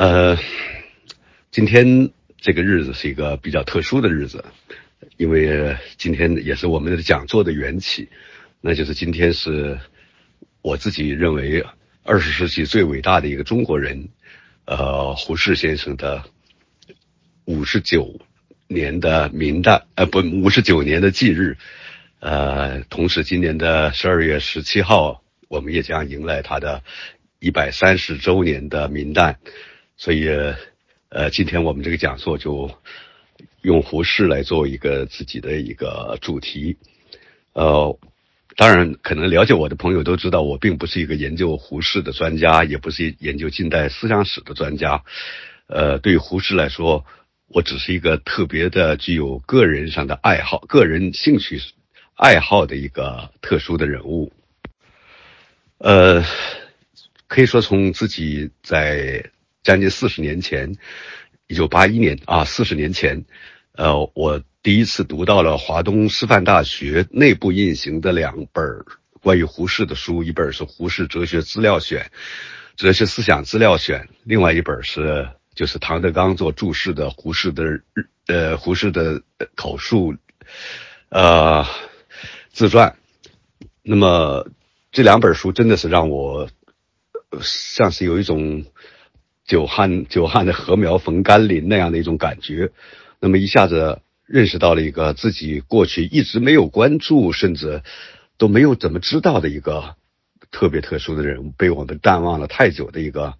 呃，今天这个日子是一个比较特殊的日子，因为今天也是我们的讲座的缘起，那就是今天是我自己认为二十世纪最伟大的一个中国人，呃，胡适先生的五十九年的明诞，呃，不，五十九年的忌日，呃，同时今年的十二月十七号，我们也将迎来他的。一百三十周年的明旦，所以，呃，今天我们这个讲座就用胡适来做一个自己的一个主题。呃，当然，可能了解我的朋友都知道，我并不是一个研究胡适的专家，也不是研究近代思想史的专家。呃，对于胡适来说，我只是一个特别的具有个人上的爱好、个人兴趣爱好的一个特殊的人物。呃。可以说，从自己在将近四十年前，一九八一年啊，四十年前，呃，我第一次读到了华东师范大学内部印行的两本关于胡适的书，一本是《胡适哲学资料选》《哲学思想资料选》，另外一本是就是唐德刚做注释的《胡适的日呃胡适的口述呃自传》。那么这两本书真的是让我。像是有一种久旱久旱的禾苗逢甘霖那样的一种感觉，那么一下子认识到了一个自己过去一直没有关注，甚至都没有怎么知道的一个特别特殊的人物，被我们淡忘了太久的一个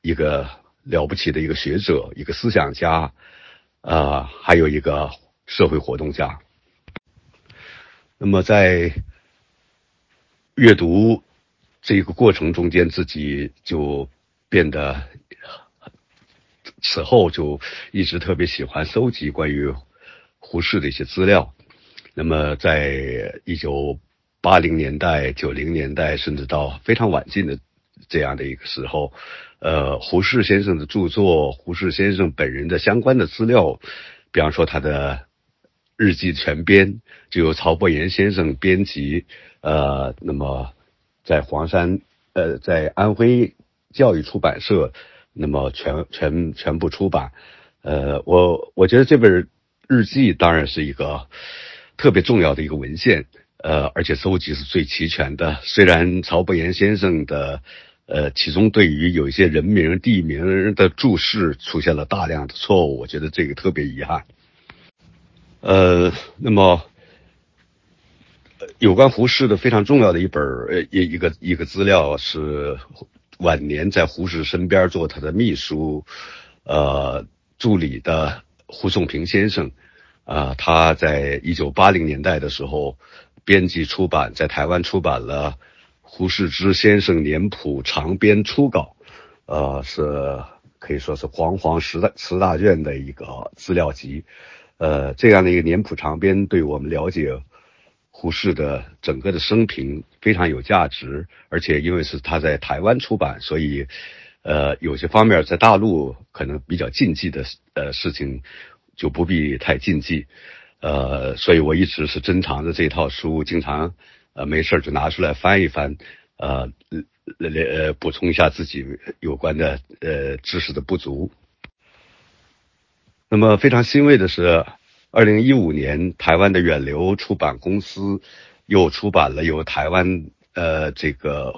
一个了不起的一个学者、一个思想家，啊，还有一个社会活动家。那么在阅读。这个过程中间，自己就变得此后就一直特别喜欢搜集关于胡适的一些资料。那么，在一九八零年代、九零年代，甚至到非常晚近的这样的一个时候，呃，胡适先生的著作、胡适先生本人的相关的资料，比方说他的日记全编，就由曹伯言先生编辑，呃，那么。在黄山，呃，在安徽教育出版社，那么全全全部出版。呃，我我觉得这本日记当然是一个特别重要的一个文献，呃，而且搜集是最齐全的。虽然曹伯言先生的，呃，其中对于有一些人名地名的注释出现了大量的错误，我觉得这个特别遗憾。呃，那么。有关胡适的非常重要的一本呃一一个一个资料是晚年在胡适身边做他的秘书，呃助理的胡颂平先生，啊他在一九八零年代的时候编辑出版在台湾出版了胡适之先生年谱长编初稿，呃是可以说是煌煌十大十大卷的一个资料集，呃这样的一个年谱长编对我们了解。胡适的整个的生平非常有价值，而且因为是他在台湾出版，所以，呃，有些方面在大陆可能比较禁忌的呃事情就不必太禁忌，呃，所以我一直是珍藏着这套书，经常呃没事就拿出来翻一翻，呃，呃补充一下自己有关的呃知识的不足。那么非常欣慰的是。二零一五年，台湾的远流出版公司又出版了由台湾呃这个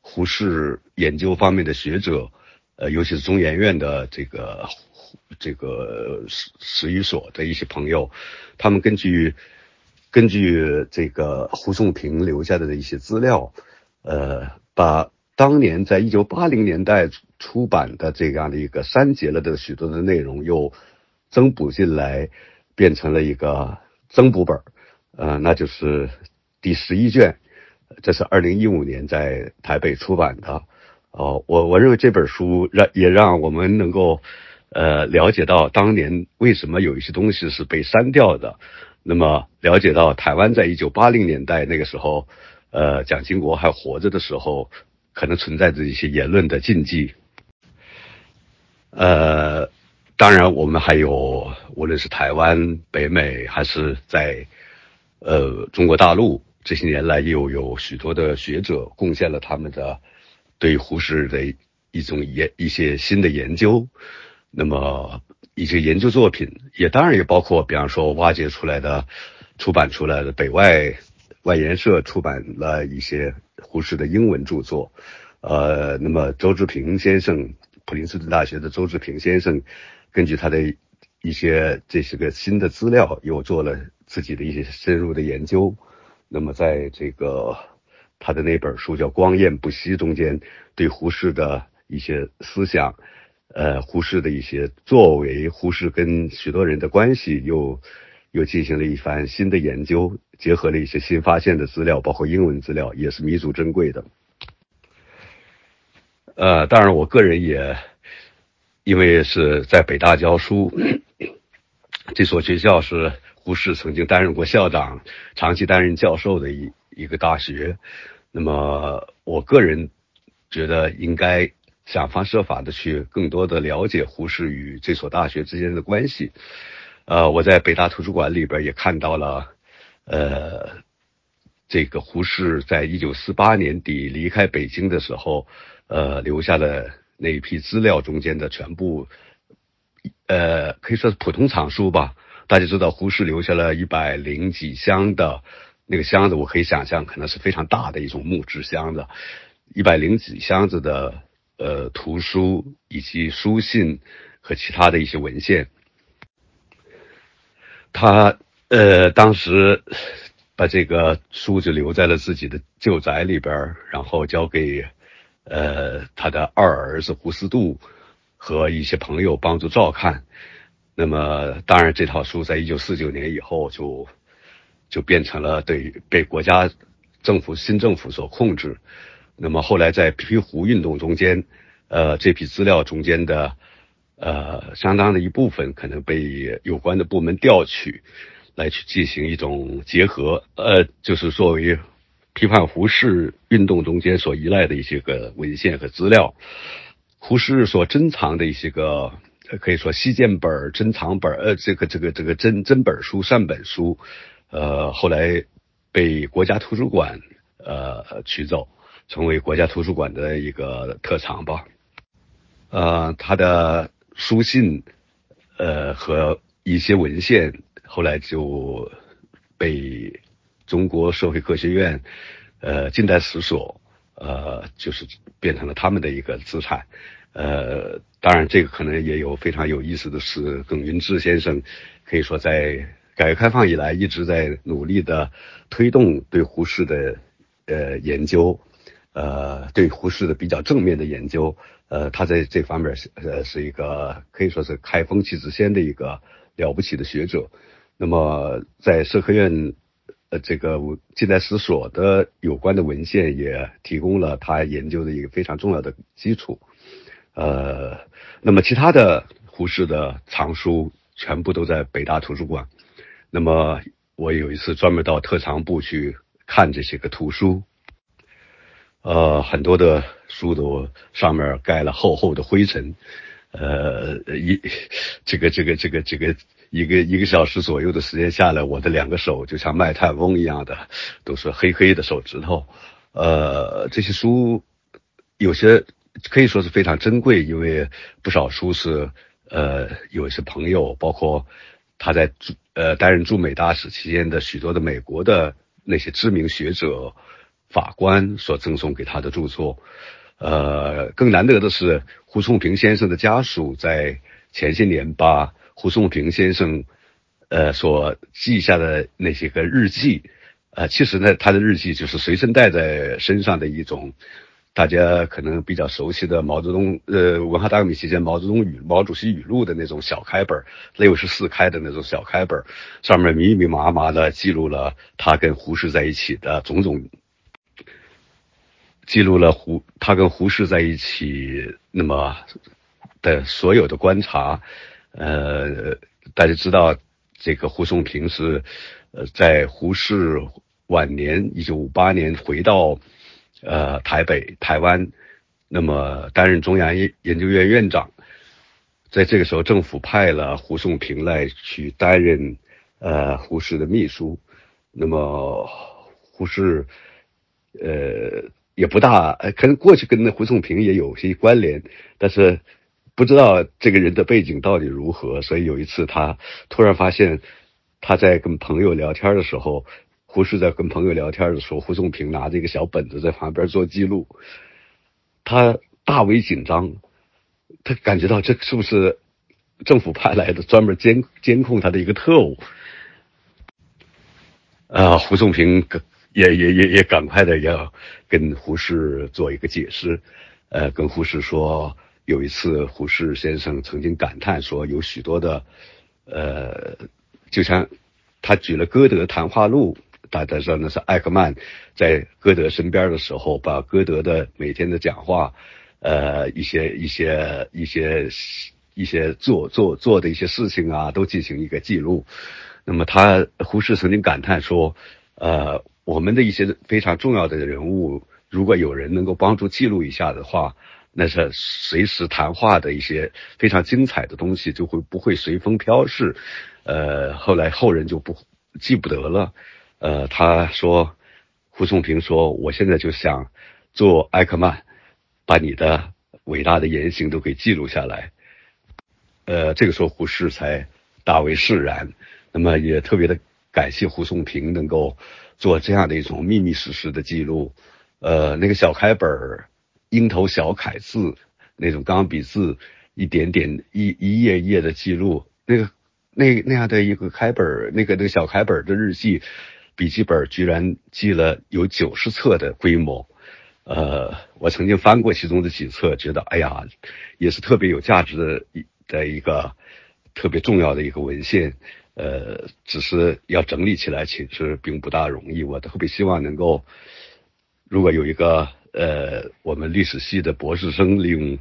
胡适研究方面的学者，呃，尤其是中研院的这个这个史史语所的一些朋友，他们根据根据这个胡颂平留下的一些资料，呃，把当年在一九八零年代出版的这样的一个删节了的许多的内容又增补进来。变成了一个增补本呃，那就是第十一卷，这是二零一五年在台北出版的。哦，我我认为这本书让也让我们能够呃了解到当年为什么有一些东西是被删掉的，那么了解到台湾在一九八零年代那个时候，呃，蒋经国还活着的时候，可能存在着一些言论的禁忌，呃。当然，我们还有，无论是台湾、北美，还是在呃中国大陆，这些年来又有许多的学者贡献了他们的对胡适的一种研一些新的研究，那么一些研究作品，也当然也包括，比方说挖掘出来的、出版出来的北外外研社出版了一些胡适的英文著作，呃，那么周志平先生，普林斯顿大学的周志平先生，根据他的一些这是个新的资料，又做了自己的一些深入的研究，那么在这个他的那本书叫《光焰不息》中间，对胡适的。一些思想，呃，胡适的一些作为，胡适跟许多人的关系，又又进行了一番新的研究，结合了一些新发现的资料，包括英文资料，也是弥足珍贵的。呃，当然，我个人也因为是在北大教书，这所学校是胡适曾经担任过校长，长期担任教授的一一个大学，那么我个人觉得应该。想方设法的去更多的了解胡适与这所大学之间的关系。呃，我在北大图书馆里边也看到了，呃，这个胡适在一九四八年底离开北京的时候，呃，留下的那一批资料中间的全部，呃，可以说是普通藏书吧。大家知道，胡适留下了一百零几箱的那个箱子，我可以想象，可能是非常大的一种木质箱子，一百零几箱子的。呃，图书以及书信和其他的一些文献，他呃当时把这个书就留在了自己的旧宅里边，然后交给呃他的二儿子胡思度和一些朋友帮助照看。那么，当然这套书在一九四九年以后就就变成了对被国家政府新政府所控制。那么后来在批湖运动中间，呃，这批资料中间的，呃，相当的一部分可能被有关的部门调取，来去进行一种结合，呃，就是作为批判胡适运动中间所依赖的一些个文献和资料，胡适所珍藏的一些个，可以说西建本、珍藏本，呃，这个这个这个真真本书、善本书，呃，后来被国家图书馆呃取走。成为国家图书馆的一个特长吧，呃，他的书信，呃和一些文献后来就被中国社会科学院，呃近代史所，呃就是变成了他们的一个资产，呃，当然这个可能也有非常有意思的是，耿云志先生可以说在改革开放以来一直在努力的推动对胡适的呃研究。呃，对胡适的比较正面的研究，呃，他在这方面是呃是一个可以说是开风气之先的一个了不起的学者。那么在社科院呃这个近代史所的有关的文献也提供了他研究的一个非常重要的基础。呃，那么其他的胡适的藏书全部都在北大图书馆。那么我有一次专门到特藏部去看这些个图书。呃，很多的书都上面盖了厚厚的灰尘，呃，一这个这个这个这个一个一个小时左右的时间下来，我的两个手就像卖炭翁一样的，都是黑黑的手指头。呃，这些书有些可以说是非常珍贵，因为不少书是呃有一些朋友，包括他在驻呃担任驻美大使期间的许多的美国的那些知名学者。法官所赠送给他的著作，呃，更难得的是胡颂平先生的家属在前些年把胡颂平先生，呃，所记下的那些个日记，呃，其实呢，他的日记就是随身带在身上的一种，大家可能比较熟悉的毛泽东，呃，文化大革命期间毛泽东语毛主席语录的那种小开本，六十四开的那种小开本，上面密密麻麻的记录了他跟胡适在一起的种种。记录了胡他跟胡适在一起那么的所有的观察，呃，大家知道这个胡颂平是呃在胡适晚年一九五八年回到呃台北台湾，那么担任中央研研究院院长，在这个时候政府派了胡颂平来去担任呃胡适的秘书，那么胡适呃。也不大，可能过去跟那胡颂平也有些关联，但是不知道这个人的背景到底如何。所以有一次，他突然发现他在跟朋友聊天的时候，胡适在跟朋友聊天的时候，胡颂平拿着一个小本子在旁边做记录，他大为紧张，他感觉到这是不是政府派来的专门监监控他的一个特务？啊，胡颂平也也也也赶快的要跟胡适做一个解释，呃，跟胡适说，有一次胡适先生曾经感叹说，有许多的，呃，就像他举了歌德谈话录，大家说那是艾克曼在歌德身边的时候，把歌德的每天的讲话，呃，一些一些一些一些做做做的一些事情啊，都进行一个记录。那么他胡适曾经感叹说，呃。我们的一些非常重要的人物，如果有人能够帮助记录一下的话，那是随时谈话的一些非常精彩的东西就会不会随风飘逝。呃，后来后人就不记不得了。呃，他说，胡颂平说，我现在就想做艾克曼，把你的伟大的言行都给记录下来。呃，这个时候胡适才大为释然。那么也特别的感谢胡颂平能够。做这样的一种密密实实的记录，呃，那个小开本儿，樱头小楷字，那种钢笔字，一点点一一页页的记录，那个那那样的一个开本儿，那个那个小开本的日记，笔记本居然记了有九十册的规模，呃，我曾经翻过其中的几册，觉得哎呀，也是特别有价值的一的一个特别重要的一个文献。呃，只是要整理起来，其实并不大容易。我特别希望能够，如果有一个呃，我们历史系的博士生利用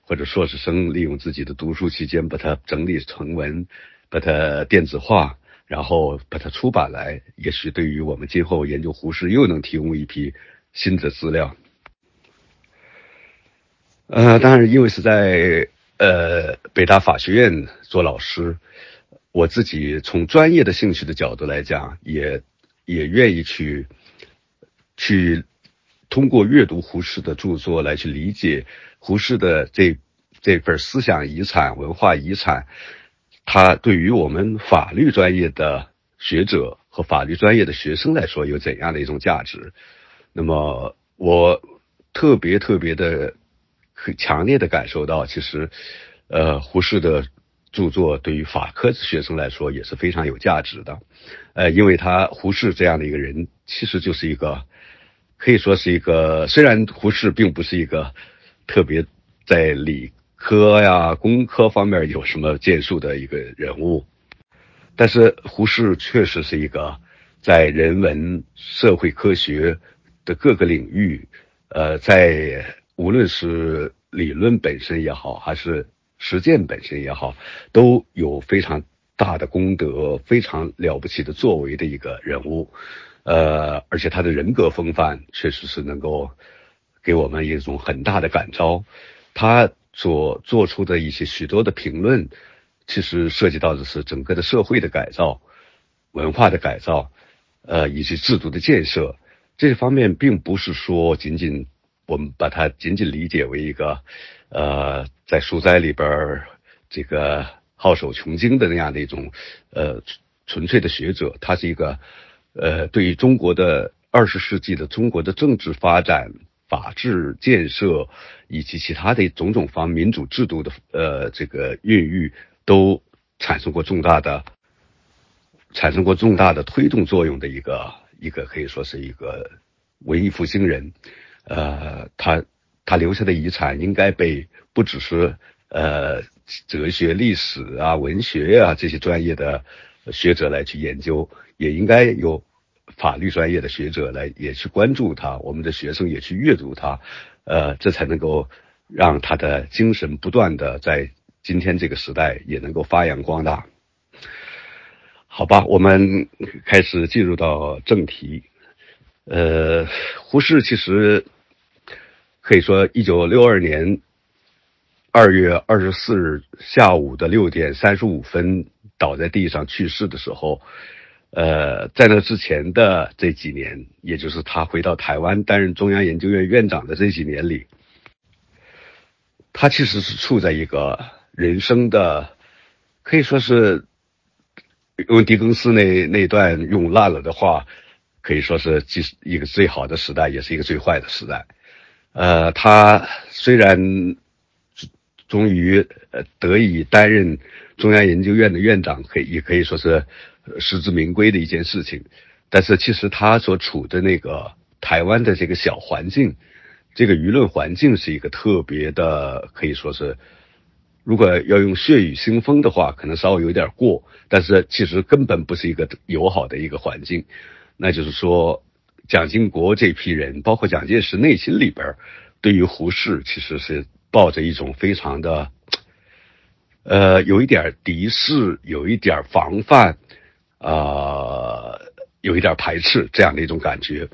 或者硕士生利用自己的读书期间，把它整理成文，把它电子化，然后把它出版来，也许对于我们今后研究胡适又能提供一批新的资料。呃，当然，因为是在呃北大法学院做老师。我自己从专业的兴趣的角度来讲，也也愿意去去通过阅读胡适的著作来去理解胡适的这这份思想遗产、文化遗产，它对于我们法律专业的学者和法律专业的学生来说有怎样的一种价值。那么，我特别特别的很强烈的感受到，其实，呃，胡适的。著作对于法科学生来说也是非常有价值的，呃，因为他胡适这样的一个人，其实就是一个可以说是一个，虽然胡适并不是一个特别在理科呀、工科方面有什么建树的一个人物，但是胡适确实是一个在人文、社会科学的各个领域，呃，在无论是理论本身也好，还是实践本身也好，都有非常大的功德，非常了不起的作为的一个人物，呃，而且他的人格风范确实是能够给我们一种很大的感召。他所做出的一些许多的评论，其实涉及到的是整个的社会的改造、文化的改造，呃，以及制度的建设。这方面并不是说仅仅我们把它仅仅理解为一个。呃，在书斋里边儿这个好守穷经的那样的一种呃纯粹的学者，他是一个呃对于中国的二十世纪的中国的政治发展、法治建设以及其他的种种方民主制度的呃这个孕育，都产生过重大的产生过重大的推动作用的一个一个可以说是一个文艺复兴人，呃，他。他留下的遗产应该被不只是呃哲学、历史啊、文学啊这些专业的学者来去研究，也应该有法律专业的学者来也去关注他，我们的学生也去阅读他，呃，这才能够让他的精神不断的在今天这个时代也能够发扬光大。好吧，我们开始进入到正题。呃，胡适其实。可以说，一九六二年二月二十四日下午的六点三十五分倒在地上去世的时候，呃，在那之前的这几年，也就是他回到台湾担任中央研究院院长的这几年里，他其实是处在一个人生的，可以说是用狄更斯那那段用烂了的话，可以说是既是一个最好的时代，也是一个最坏的时代。呃，他虽然终于呃得以担任中央研究院的院长，可以也可以说是。实至名归的一件事情，但是其实他所处的那个台湾的这个小环境，这个舆论环境是一个特别的，可以说是，如果要用血雨腥风的话，可能稍微有点过，但是其实根本不是一个友好的一个环境。那就是说，蒋经国这批人，包括蒋介石内心里边，对于胡适其实是抱着一种非常的，呃，有一点敌视，有一点防范。呃，有一点排斥这样的一种感觉，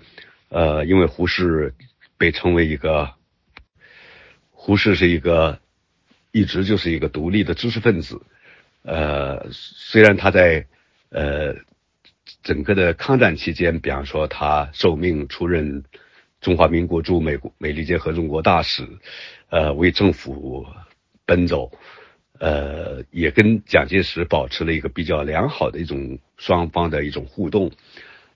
呃，因为胡适被称为一个，胡适是一个一直就是一个独立的知识分子，呃，虽然他在呃整个的抗战期间，比方说他受命出任中华民国驻美国美利坚合众国大使，呃，为政府奔走。呃，也跟蒋介石保持了一个比较良好的一种双方的一种互动。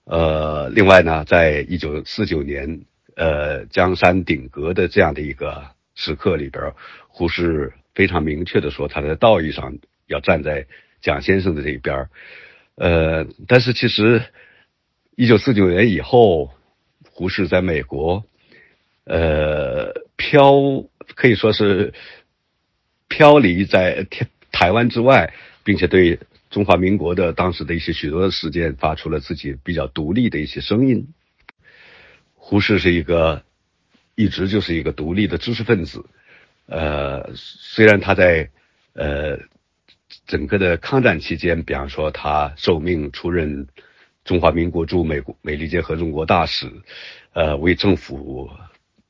呃，另外呢，在一九四九年，呃，江山鼎革的这样的一个时刻里边，胡适非常明确的说，他在道义上要站在蒋先生的这一边。呃，但是其实一九四九年以后，胡适在美国，呃，飘可以说是。飘离在台台湾之外，并且对中华民国的当时的一些许多的事件发出了自己比较独立的一些声音。胡适是一个一直就是一个独立的知识分子，呃，虽然他在呃整个的抗战期间，比方说他受命出任中华民国驻美国美利坚合众国大使，呃，为政府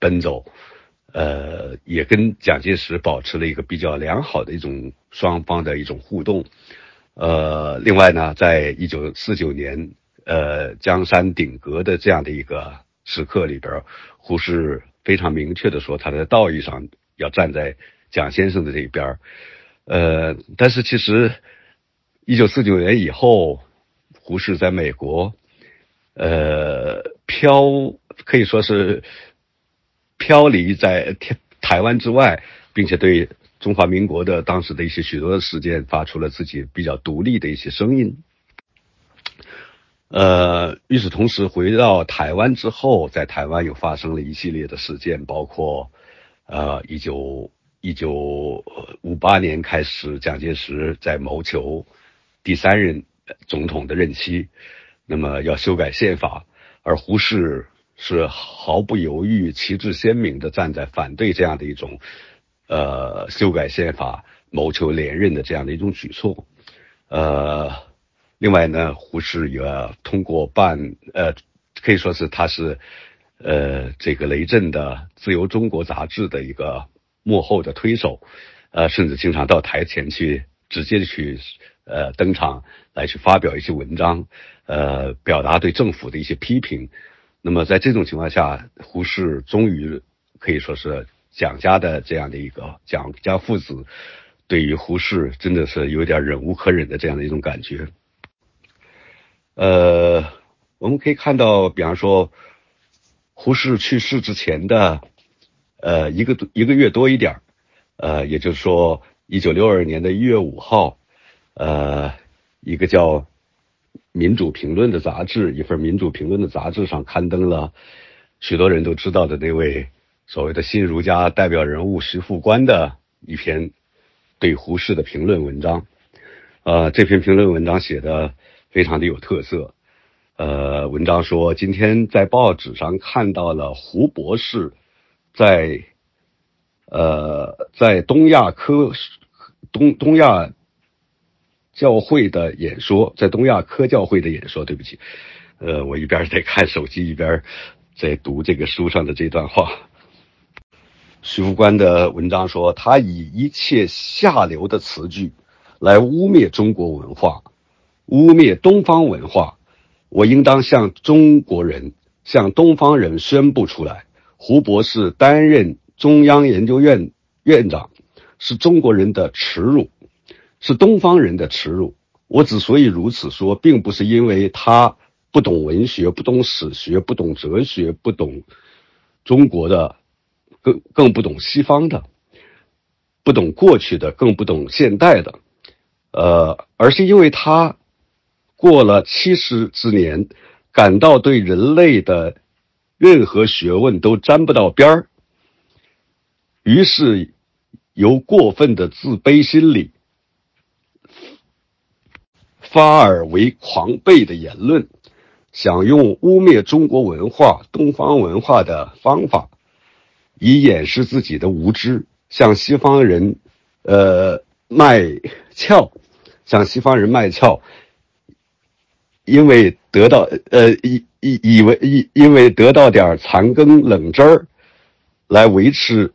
奔走。呃，也跟蒋介石保持了一个比较良好的一种双方的一种互动。呃，另外呢，在一九四九年，呃，江山鼎革的这样的一个时刻里边，胡适非常明确的说，他在道义上要站在蒋先生的这一边。呃，但是其实一九四九年以后，胡适在美国，呃，飘可以说是。飘离在台台湾之外，并且对中华民国的当时的一些许多的事件发出了自己比较独立的一些声音。呃，与此同时，回到台湾之后，在台湾又发生了一系列的事件，包括呃，一九一九五八年开始，蒋介石在谋求第三任总统的任期，那么要修改宪法，而胡适。是毫不犹豫、旗帜鲜明的站在反对这样的一种，呃，修改宪法、谋求连任的这样的一种举措。呃，另外呢，胡适也通过办，呃，可以说是他是，呃，这个雷震的《自由中国》杂志的一个幕后的推手，呃，甚至经常到台前去，直接去，呃，登场来去发表一些文章，呃，表达对政府的一些批评。那么在这种情况下，胡适终于可以说是蒋家的这样的一个蒋家父子，对于胡适真的是有点忍无可忍的这样的一种感觉。呃，我们可以看到，比方说胡适去世之前的呃一个一个月多一点呃，也就是说一九六二年的一月五号，呃，一个叫。民主评论的杂志，一份民主评论的杂志上刊登了许多人都知道的那位所谓的新儒家代表人物徐复观的一篇对胡适的评论文章。呃，这篇评论文章写的非常的有特色。呃，文章说，今天在报纸上看到了胡博士在呃在东亚科东东亚。教会的演说，在东亚科教会的演说。对不起，呃，我一边在看手机，一边在读这个书上的这段话。徐福官的文章说，他以一切下流的词句来污蔑中国文化，污蔑东方文化，我应当向中国人、向东方人宣布出来：胡博士担任中央研究院院长，是中国人的耻辱，是东方人的耻辱。我之所以如此说，并不是因为他不懂文学、不懂史学、不懂哲学、不懂中国的，更更不懂西方的。不懂过去的，更不懂现代的，呃，而是因为他过了七十之年，感到对人类的任何学问都沾不到边儿，于是由过分的自卑心理发而为狂悖的言论，想用污蔑中国文化、东方文化的方法，以掩饰自己的无知。向西方人，呃，卖俏，向西方人卖俏，因为得到，呃，以以以为以因为得到点残羹冷汁儿，来维持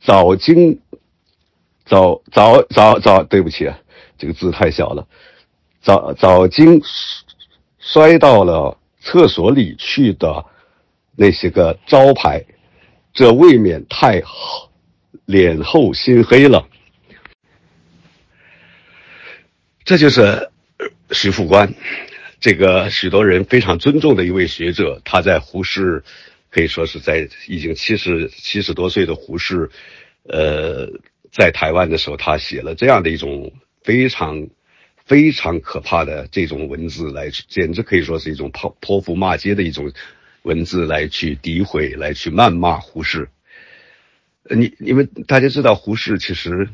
早经早早早早，对不起啊，这个字太小了，早早经摔到了厕所里去的那些个招牌，这未免太。脸厚心黑了，这就是徐副官，这个许多人非常尊重的一位学者。他在胡适，可以说是在已经七十七十多岁的胡适，呃，在台湾的时候，他写了这样的一种非常非常可怕的这种文字，来简直可以说是一种泼泼妇骂街的一种文字，来去诋毁，来去谩骂胡适。你你们大家知道胡适其实，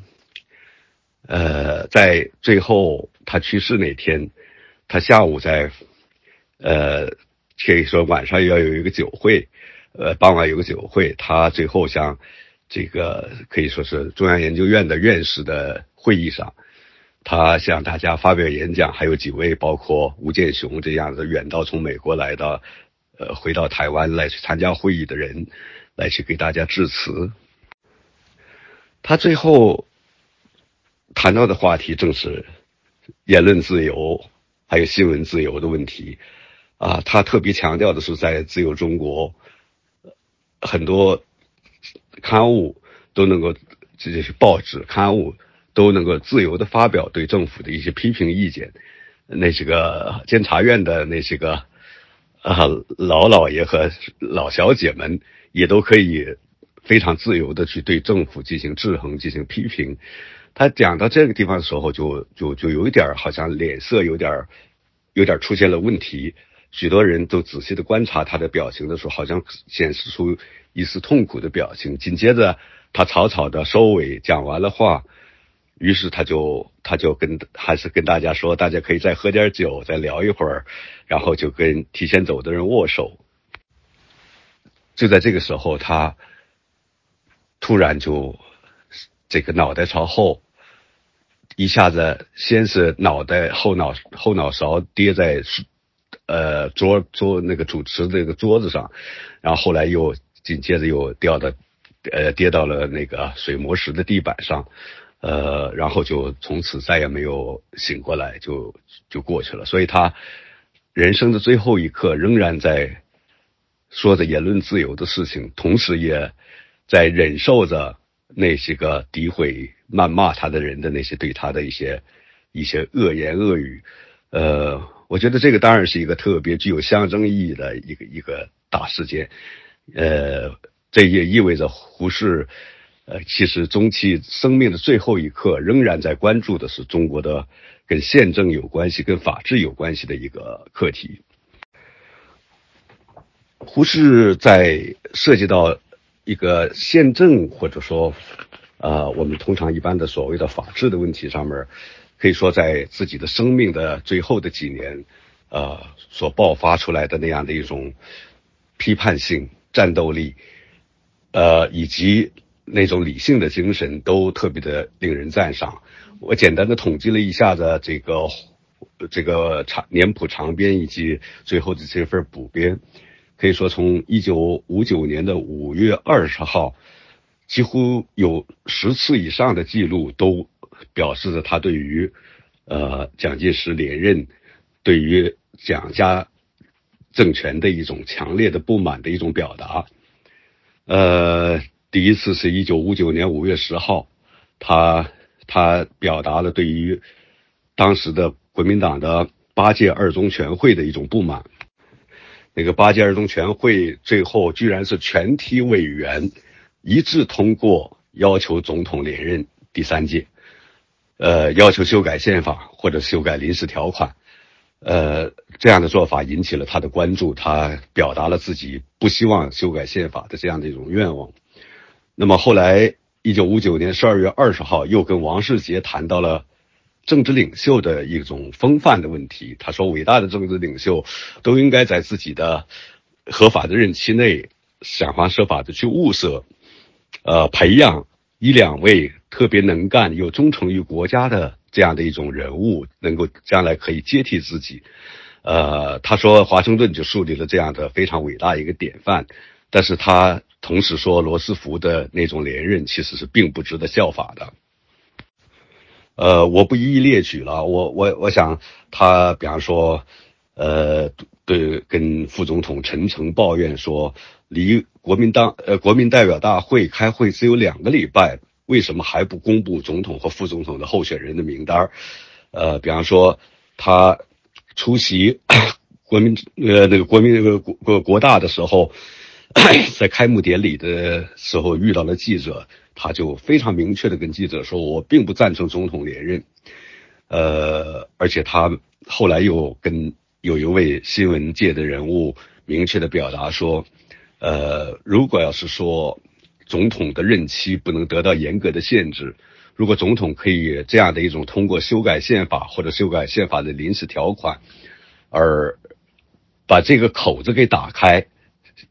呃，在最后他去世那天，他下午在，呃，可以说晚上要有一个酒会，呃，傍晚有个酒会，他最后向这个可以说是中央研究院的院士的会议上，他向大家发表演讲，还有几位包括吴健雄这样的远道从美国来的，呃，回到台湾来去参加会议的人，来去给大家致辞。他最后谈到的话题正是言论自由，还有新闻自由的问题。啊，他特别强调的是，在自由中国，很多刊物都能够，这些报纸刊物都能够自由的发表对政府的一些批评意见。那些个监察院的那些个啊老老爷和老小姐们也都可以。非常自由的去对政府进行制衡、进行批评。他讲到这个地方的时候，就就就有一点好像脸色有点有点出现了问题。许多人都仔细的观察他的表情的时候，好像显示出一丝痛苦的表情。紧接着，他草草的收尾，讲完了话，于是他就他就跟还是跟大家说，大家可以再喝点酒，再聊一会儿，然后就跟提前走的人握手。就在这个时候，他。突然就这个脑袋朝后，一下子先是脑袋后脑后脑勺跌在呃桌桌那个主持那个桌子上，然后后来又紧接着又掉到呃跌到了那个水磨石的地板上，呃然后就从此再也没有醒过来，就就过去了。所以他人生的最后一刻仍然在说着言论自由的事情，同时也。在忍受着那些个诋毁、谩骂他的人的那些对他的一些一些恶言恶语，呃，我觉得这个当然是一个特别具有象征意义的一个一个大事件，呃，这也意味着胡适，呃，其实中期生命的最后一刻，仍然在关注的是中国的跟宪政有关系、跟法治有关系的一个课题。胡适在涉及到。一个宪政或者说，呃，我们通常一般的所谓的法治的问题上面，可以说在自己的生命的最后的几年，呃，所爆发出来的那样的一种批判性战斗力，呃，以及那种理性的精神，都特别的令人赞赏。我简单的统计了一下子这个这个长年谱长编以及最后的这份补编。可以说，从一九五九年的五月二十号，几乎有十次以上的记录都表示着他对于，呃，蒋介石连任，对于蒋家政权的一种强烈的不满的一种表达。呃，第一次是一九五九年五月十号，他他表达了对于当时的国民党的八届二中全会的一种不满。那个八届二中全会最后居然是全体委员一致通过要求总统连任第三届，呃，要求修改宪法或者修改临时条款，呃，这样的做法引起了他的关注，他表达了自己不希望修改宪法的这样的一种愿望。那么后来，一九五九年十二月二十号，又跟王世杰谈到了。政治领袖的一种风范的问题，他说：“伟大的政治领袖都应该在自己的合法的任期内想方设法的去物色，呃，培养一两位特别能干又忠诚于国家的这样的一种人物，能够将来可以接替自己。”呃，他说华盛顿就树立了这样的非常伟大一个典范，但是他同时说罗斯福的那种连任其实是并不值得效法的。呃，我不一一列举了。我我我想，他比方说，呃，对，跟副总统陈诚抱怨说，离国民党呃国民代表大会开会只有两个礼拜，为什么还不公布总统和副总统的候选人的名单？呃，比方说，他出席国民呃那个国民那个国国国大的时候，在开幕典礼的时候遇到了记者。他就非常明确的跟记者说：“我并不赞成总统连任。”呃，而且他后来又跟有一位新闻界的人物明确的表达说：“呃，如果要是说总统的任期不能得到严格的限制，如果总统可以这样的一种通过修改宪法或者修改宪法的临时条款，而把这个口子给打开。”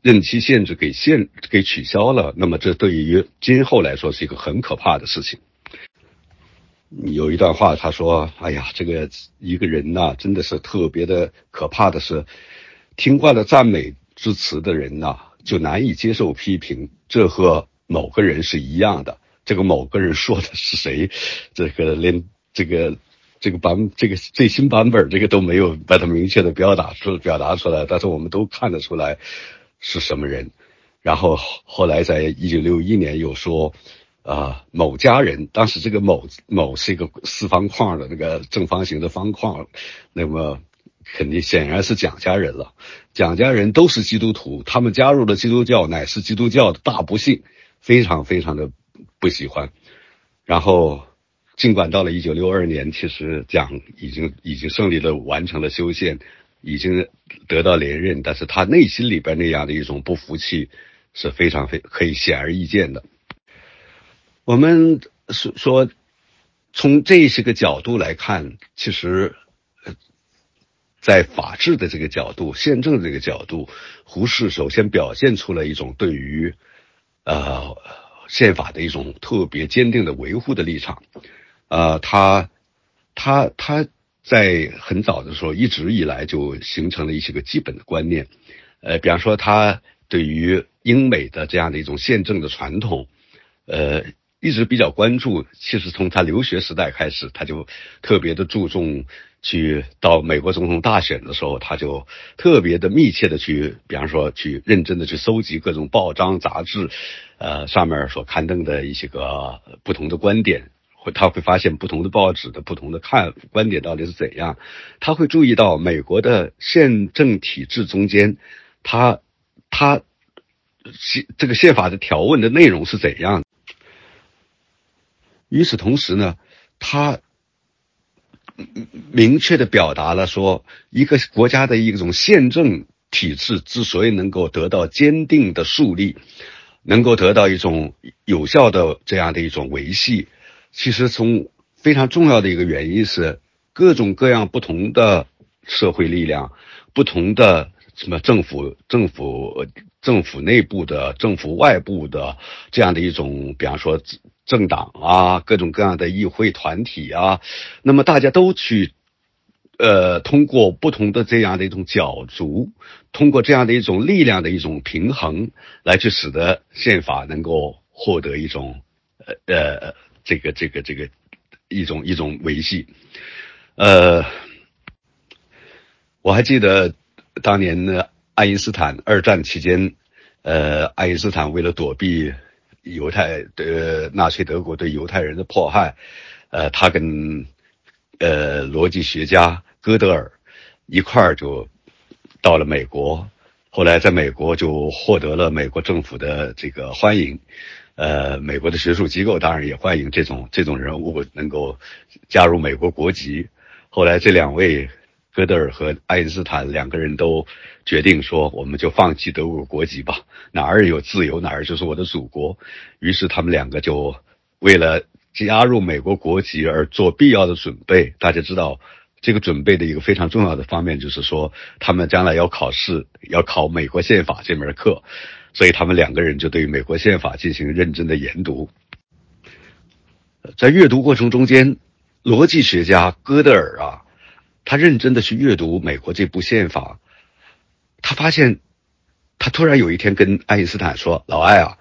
任期限制给限给取消了，那么这对于今后来说是一个很可怕的事情。有一段话，他说：“哎呀，这个一个人呐，真的是特别的可怕的是，听惯了赞美之词的人呐，就难以接受批评。这和某个人是一样的。这个某个人说的是谁？这个连这个这个版这个最新版本这个都没有把它明确的表达出表达出来，但是我们都看得出来。”是什么人？然后后来在一九六一年又说，啊，某家人，当时这个某某是一个四方框的那个正方形的方框，那么肯定显然是蒋家人了。蒋家人都是基督徒，他们加入了基督教，乃是基督教的大不幸，非常非常的不喜欢。然后尽管到了一九六二年，其实蒋已经已经胜利的完成了修宪。已经得到连任，但是他内心里边那样的一种不服气是非常非可以显而易见的。我们说说从这些个角度来看，其实，在法治的这个角度、宪政这个角度，胡适首先表现出了一种对于呃宪法的一种特别坚定的维护的立场。呃，他他他。在很早的时候，一直以来就形成了一些个基本的观念，呃，比方说他对于英美的这样的一种宪政的传统，呃，一直比较关注。其实从他留学时代开始，他就特别的注重去到美国总统大选的时候，他就特别的密切的去，比方说去认真的去搜集各种报章杂志，呃，上面所刊登的一些个不同的观点。会他会发现不同的报纸的不同的看观点到底是怎样，他会注意到美国的宪政体制中间，他他宪这个宪法的条文的内容是怎样。与此同时呢，他明确的表达了说，一个国家的一种宪政体制之所以能够得到坚定的树立，能够得到一种有效的这样的一种维系。其实，从非常重要的一个原因是，各种各样不同的社会力量、不同的什么政府、政府、政府内部的、政府外部的这样的一种，比方说政党啊，各种各样的议会团体啊，那么大家都去，呃，通过不同的这样的一种角逐，通过这样的一种力量的一种平衡，来去使得宪法能够获得一种，呃呃。这个这个这个一种一种维系，呃，我还记得当年呢，爱因斯坦二战期间，呃，爱因斯坦为了躲避犹太的纳粹德国对犹太人的迫害，呃，他跟呃逻辑学家哥德尔一块儿就到了美国，后来在美国就获得了美国政府的这个欢迎。呃，美国的学术机构当然也欢迎这种这种人物能够加入美国国籍。后来这两位戈德尔和爱因斯坦两个人都决定说，我们就放弃德国国籍吧，哪儿有自由哪儿就是我的祖国。于是他们两个就为了加入美国国籍而做必要的准备。大家知道，这个准备的一个非常重要的方面就是说，他们将来要考试，要考美国宪法这门课。所以他们两个人就对美国宪法进行认真的研读，在阅读过程中间，逻辑学家戈德尔啊，他认真的去阅读美国这部宪法，他发现，他突然有一天跟爱因斯坦说：“老爱啊，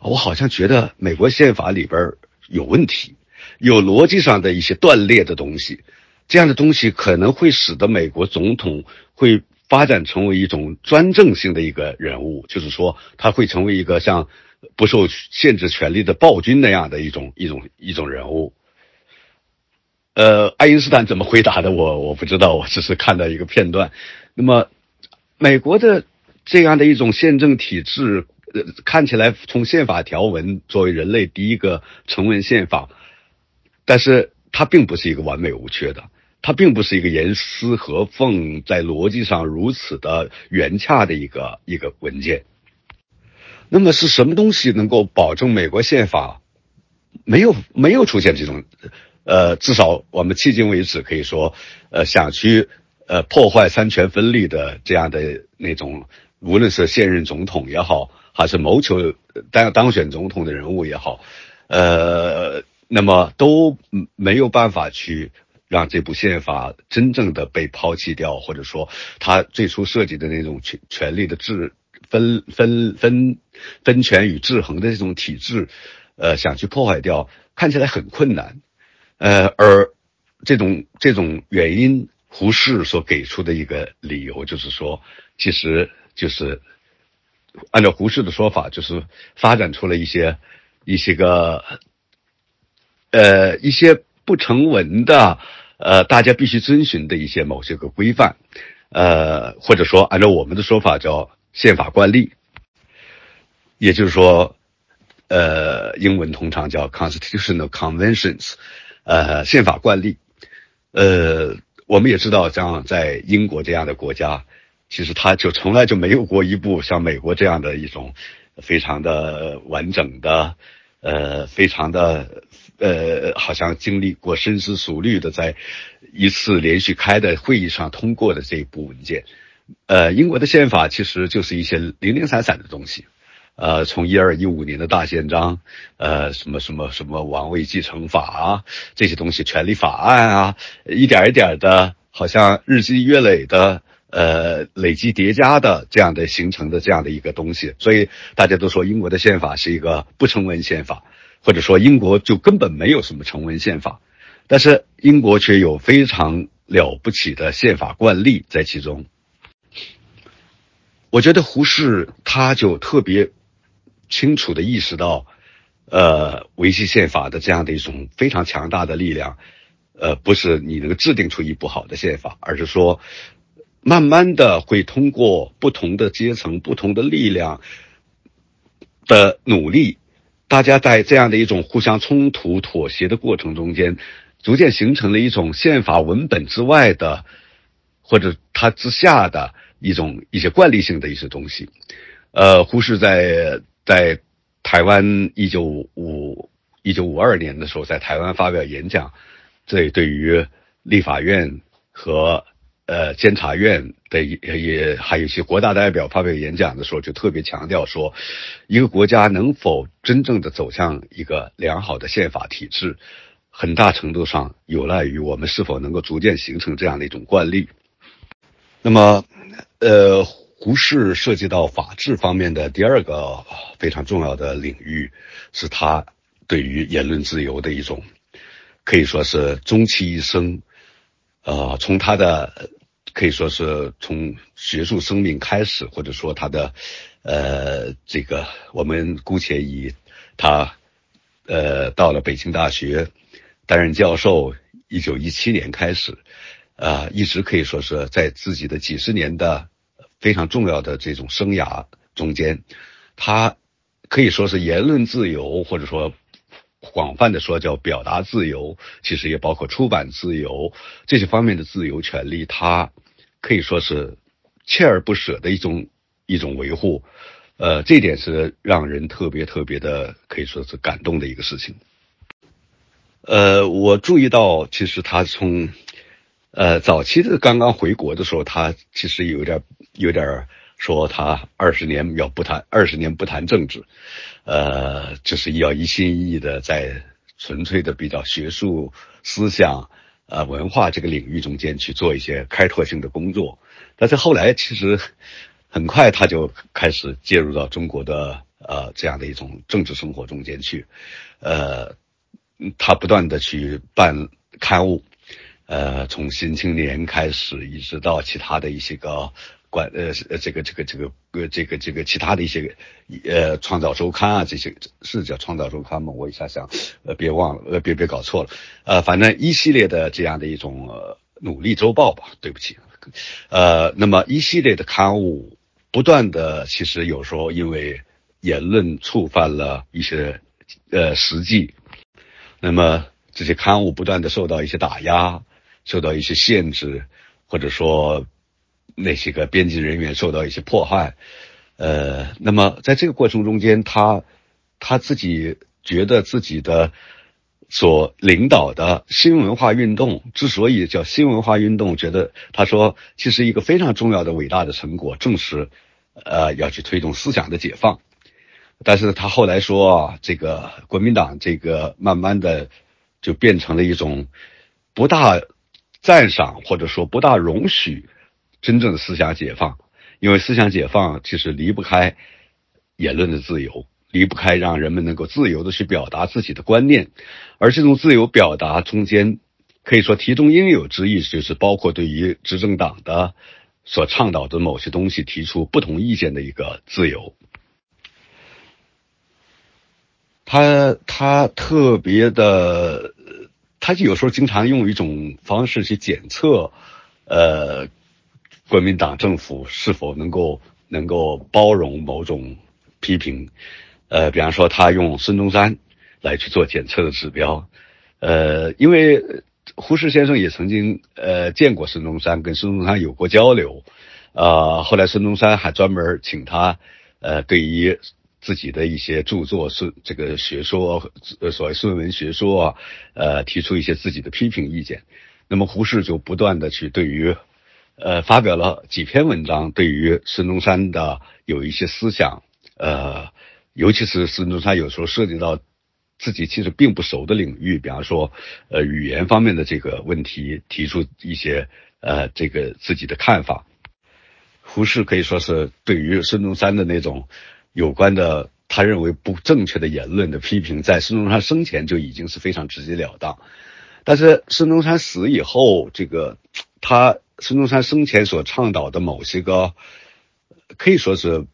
我好像觉得美国宪法里边有问题，有逻辑上的一些断裂的东西，这样的东西可能会使得美国总统会。”发展成为一种专政性的一个人物，就是说他会成为一个像不受限制权力的暴君那样的一种一种一种人物。呃，爱因斯坦怎么回答的？我我不知道，我只是看到一个片段。那么，美国的这样的一种宪政体制，呃，看起来从宪法条文作为人类第一个成文宪法，但是它并不是一个完美无缺的。它并不是一个严丝合缝，在逻辑上如此的圆洽的一个一个文件。那么是什么东西能够保证美国宪法没有没有出现这种，呃，至少我们迄今为止可以说，呃，想去呃破坏三权分立的这样的那种，无论是现任总统也好，还是谋求当当选总统的人物也好，呃，那么都没有办法去。让这部宪法真正的被抛弃掉，或者说他最初设计的那种权权力的制分分分分权与制衡的这种体制，呃，想去破坏掉，看起来很困难。呃，而这种这种原因，胡适所给出的一个理由就是说，其实就是按照胡适的说法，就是发展出了一些一些个呃一些。不成文的，呃，大家必须遵循的一些某些个规范，呃，或者说按照我们的说法叫宪法惯例，也就是说，呃，英文通常叫 constitutional conventions，呃，宪法惯例，呃，我们也知道，像在英国这样的国家，其实它就从来就没有过一部像美国这样的一种非常的完整的，呃，非常的。呃，好像经历过深思熟虑的，在一次连续开的会议上通过的这一部文件。呃，英国的宪法其实就是一些零零散散的东西。呃，从一二一五年的大宪章，呃，什么什么什么王位继承法啊，这些东西，权利法案啊，一点一点的，好像日积月累的，呃，累积叠加的这样的形成的这样的一个东西。所以大家都说英国的宪法是一个不成文宪法。或者说，英国就根本没有什么成文宪法，但是英国却有非常了不起的宪法惯例在其中。我觉得胡适他就特别清楚的意识到，呃，维系宪法的这样的一种非常强大的力量，呃，不是你能够制定出一部好的宪法，而是说，慢慢的会通过不同的阶层、不同的力量的努力。大家在这样的一种互相冲突、妥协的过程中间，逐渐形成了一种宪法文本之外的，或者它之下的一种一些惯例性的一些东西。呃，胡适在在台湾一九五一九五二年的时候，在台湾发表演讲，这对于立法院和。呃，监察院的也也还有一些国大代表发表演讲的时候，就特别强调说，一个国家能否真正的走向一个良好的宪法体制，很大程度上有赖于我们是否能够逐渐形成这样的一种惯例。那么，呃，胡适涉及到法治方面的第二个非常重要的领域，是他对于言论自由的一种，可以说是终其一生。呃，从他的可以说是从学术生命开始，或者说他的呃这个，我们姑且以他呃到了北京大学担任教授，一九一七年开始，啊，一直可以说是在自己的几十年的非常重要的这种生涯中间，他可以说是言论自由，或者说。广泛的说叫表达自由，其实也包括出版自由这些方面的自由权利，它可以说是锲而不舍的一种一种维护，呃，这点是让人特别特别的可以说是感动的一个事情。呃，我注意到，其实他从呃早期的刚刚回国的时候，他其实有点有点说他二十年要不谈二十年不谈政治。呃，就是要一心一意的在纯粹的比较学术思想、呃文化这个领域中间去做一些开拓性的工作。但是后来其实很快他就开始介入到中国的呃这样的一种政治生活中间去。呃，他不断的去办刊物，呃，从《新青年》开始，一直到其他的一些个。管呃呃这个这个这个呃这个这个其他的一些呃创造周刊啊这些是叫创造周刊吗？我一下想呃别忘了呃别别搞错了呃反正一系列的这样的一种呃努力周报吧，对不起呃那么一系列的刊物不断的其实有时候因为言论触犯了一些呃实际，那么这些刊物不断的受到一些打压，受到一些限制，或者说。那些个编辑人员受到一些迫害，呃，那么在这个过程中间，他他自己觉得自己的所领导的新文化运动之所以叫新文化运动，觉得他说其实一个非常重要的伟大的成果，正是呃要去推动思想的解放。但是他后来说啊，这个国民党这个慢慢的就变成了一种不大赞赏或者说不大容许。真正的思想解放，因为思想解放其实离不开言论的自由，离不开让人们能够自由的去表达自己的观念，而这种自由表达中间，可以说题中应有之意，就是包括对于执政党的所倡导的某些东西提出不同意见的一个自由。他他特别的，他就有时候经常用一种方式去检测，呃。国民党政府是否能够能够包容某种批评？呃，比方说他用孙中山来去做检测的指标，呃，因为胡适先生也曾经呃见过孙中山，跟孙中山有过交流，啊，后来孙中山还专门请他呃对于自己的一些著作是这个学说，呃所谓孙文学说，呃，提出一些自己的批评意见。那么胡适就不断的去对于。呃，发表了几篇文章，对于孙中山的有一些思想，呃，尤其是孙中山有时候涉及到自己其实并不熟的领域，比方说，呃，语言方面的这个问题，提出一些呃这个自己的看法。胡适可以说是对于孙中山的那种有关的他认为不正确的言论的批评，在孙中山生前就已经是非常直截了当，但是孙中山死以后，这个他。孙中山生前所倡导的某些个，可以说是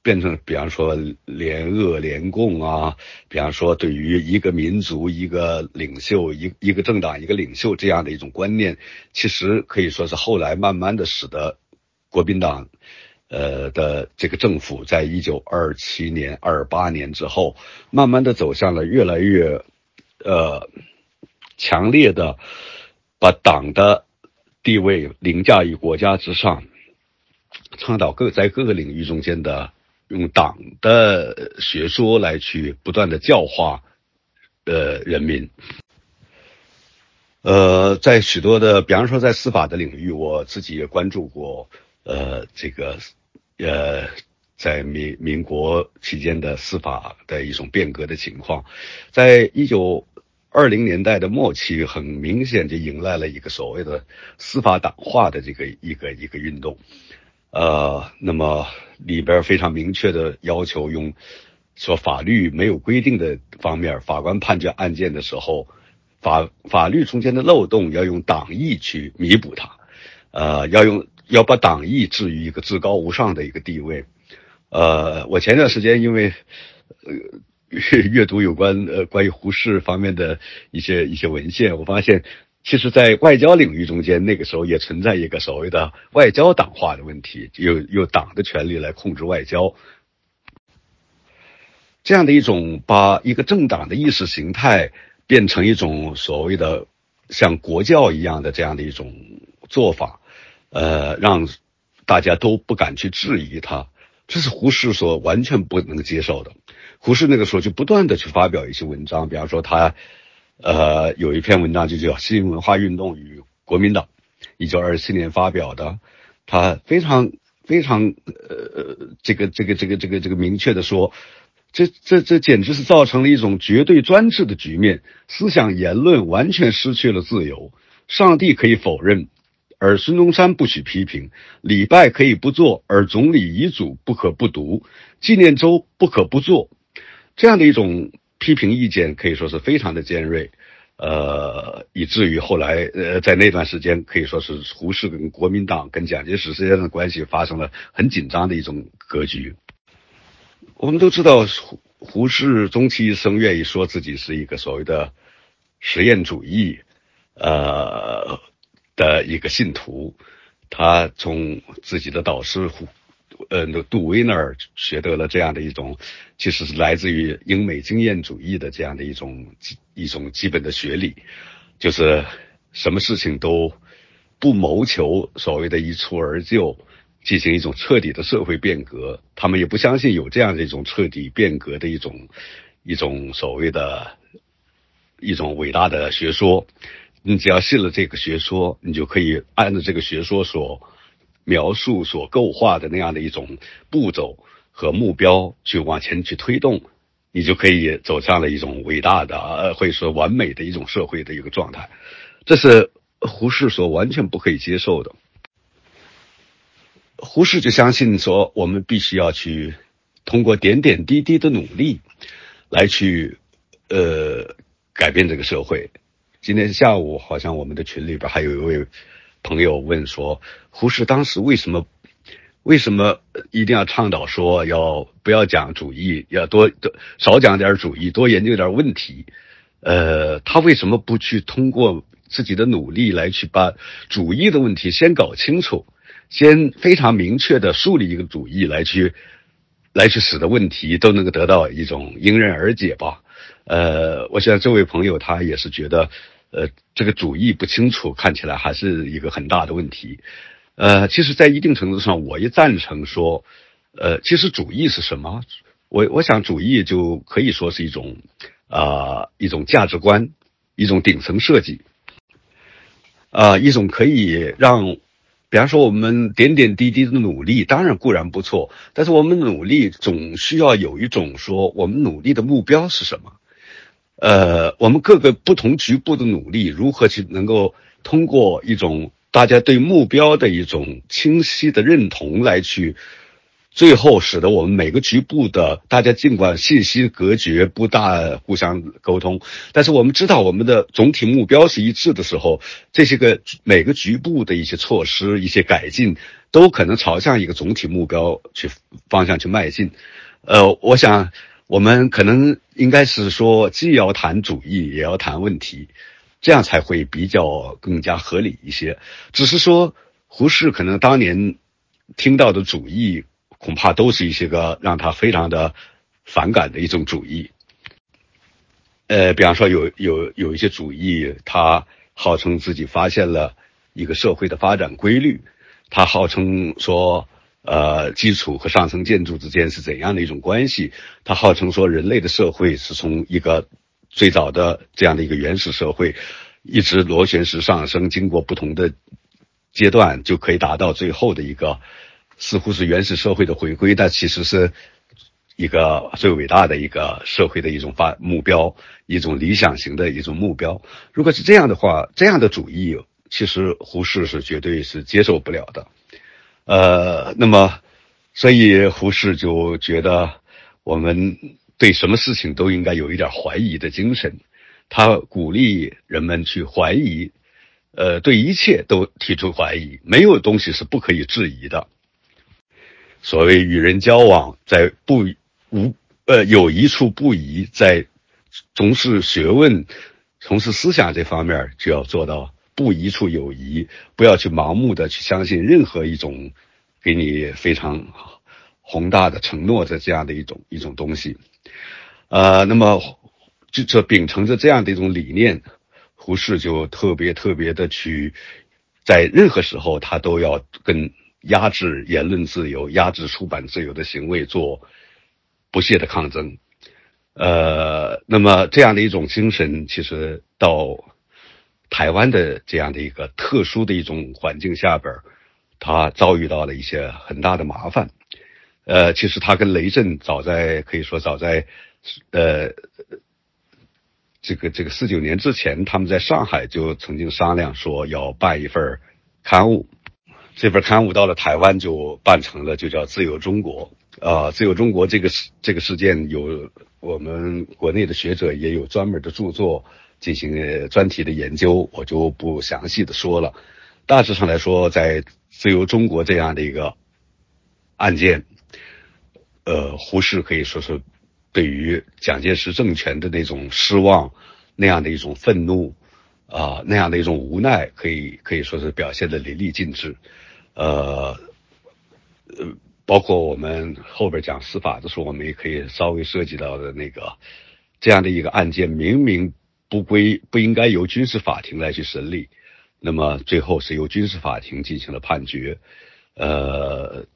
变成，比方说联俄联共啊，比方说对于一个民族、一个领袖、一一个政党、一个领袖这样的一种观念，其实可以说是后来慢慢的使得国民党，呃的这个政府，在一九二七年、二八年之后，慢慢的走向了越来越，呃，强烈的把党的。地位凌驾于国家之上，倡导各在各个领域中间的用党的学说来去不断的教化呃人民，呃，在许多的，比方说在司法的领域，我自己也关注过呃这个呃在民民国期间的司法的一种变革的情况，在一九。二零年代的末期，很明显就迎来了一个所谓的司法党化的这个一个一个运动，呃，那么里边非常明确的要求用说法律没有规定的方面，法官判决案件的时候，法法律中间的漏洞要用党意去弥补它，呃，要用要把党义置于一个至高无上的一个地位。呃，我前段时间因为呃阅 阅读有关呃关于胡适方面的一些一些文献，我发现。其实，在外交领域中间，那个时候也存在一个所谓的外交党化的问题，有有党的权利来控制外交，这样的一种把一个政党的意识形态变成一种所谓的像国教一样的这样的一种做法，呃，让大家都不敢去质疑他，这是胡适所完全不能接受的。胡适那个时候就不断的去发表一些文章，比方说他。呃，有一篇文章就叫《新文化运动与国民党》，一九二七年发表的。他非常非常呃，这个这个这个这个这个明确的说，这这这简直是造成了一种绝对专制的局面，思想言论完全失去了自由。上帝可以否认，而孙中山不许批评；礼拜可以不做，而总理遗嘱不可不读；纪念周不可不做。这样的一种。批评意见可以说是非常的尖锐，呃，以至于后来，呃，在那段时间可以说是胡适跟国民党跟蒋介石之间的关系发生了很紧张的一种格局。我们都知道，胡胡适终其一生愿意说自己是一个所谓的实验主义，呃的一个信徒，他从自己的导师胡。呃，那杜威那儿学得了这样的一种，其实是来自于英美经验主义的这样的一种一种基本的学理，就是什么事情都不谋求所谓的一蹴而就，进行一种彻底的社会变革。他们也不相信有这样的一种彻底变革的一种一种所谓的一种伟大的学说。你只要信了这个学说，你就可以按照这个学说所。描述所构画的那样的一种步骤和目标去往前去推动，你就可以走向了一种伟大的，呃，或者说完美的一种社会的一个状态。这是胡适所完全不可以接受的。胡适就相信说，我们必须要去通过点点滴滴的努力来去，呃，改变这个社会。今天下午好像我们的群里边还有一位。朋友问说：“胡适当时为什么为什么一定要倡导说要不要讲主义，要多多少讲点主义，多研究点问题？呃，他为什么不去通过自己的努力来去把主义的问题先搞清楚，先非常明确的树立一个主义来去来去使得问题都能够得到一种迎刃而解吧？呃，我想这位朋友他也是觉得。”呃，这个主义不清楚，看起来还是一个很大的问题。呃，其实，在一定程度上，我也赞成说，呃，其实主义是什么？我我想，主义就可以说是一种啊，一种价值观，一种顶层设计，啊，一种可以让，比方说，我们点点滴滴的努力，当然固然不错，但是我们努力总需要有一种说，我们努力的目标是什么？呃，我们各个不同局部的努力，如何去能够通过一种大家对目标的一种清晰的认同来去，最后使得我们每个局部的大家尽管信息隔绝，不大互相沟通，但是我们知道我们的总体目标是一致的时候，这些个每个局部的一些措施、一些改进，都可能朝向一个总体目标去方向去迈进。呃，我想。我们可能应该是说，既要谈主义，也要谈问题，这样才会比较更加合理一些。只是说，胡适可能当年听到的主义，恐怕都是一些个让他非常的反感的一种主义。呃，比方说，有有有一些主义，他号称自己发现了一个社会的发展规律，他号称说。呃，基础和上层建筑之间是怎样的一种关系？他号称说，人类的社会是从一个最早的这样的一个原始社会，一直螺旋式上升，经过不同的阶段，就可以达到最后的一个似乎是原始社会的回归，但其实是一个最伟大的一个社会的一种发目标，一种理想型的一种目标。如果是这样的话，这样的主义，其实胡适是绝对是接受不了的。呃，那么，所以胡适就觉得我们对什么事情都应该有一点怀疑的精神，他鼓励人们去怀疑呃，对一切都提出怀疑，没有东西是不可以质疑的。所谓与人交往，在不无呃有一处不疑，在从事学问、从事思想这方面，就要做到不疑处有疑，不要去盲目的去相信任何一种给你非常宏大的承诺的这样的一种一种东西。呃，那么就这秉承着这样的一种理念，胡适就特别特别的去，在任何时候他都要跟压制言论自由、压制出版自由的行为做不懈的抗争。呃，那么这样的一种精神，其实到台湾的这样的一个特殊的一种环境下边，他遭遇到了一些很大的麻烦。呃，其实他跟雷震早在可以说早在呃这个这个四九年之前，他们在上海就曾经商量说要办一份刊物，这份刊物到了台湾就办成了，就叫《自由中国》啊，《自由中国》这个事这个事件有。我们国内的学者也有专门的著作进行专题的研究，我就不详细的说了。大致上来说，在自由中国这样的一个案件，呃，胡适可以说是对于蒋介石政权的那种失望，那样的一种愤怒啊，那样的一种无奈，可以可以说是表现的淋漓尽致，呃，呃。包括我们后边讲司法的时候，我们也可以稍微涉及到的那个这样的一个案件，明明不归不应该由军事法庭来去审理，那么最后是由军事法庭进行了判决。呃，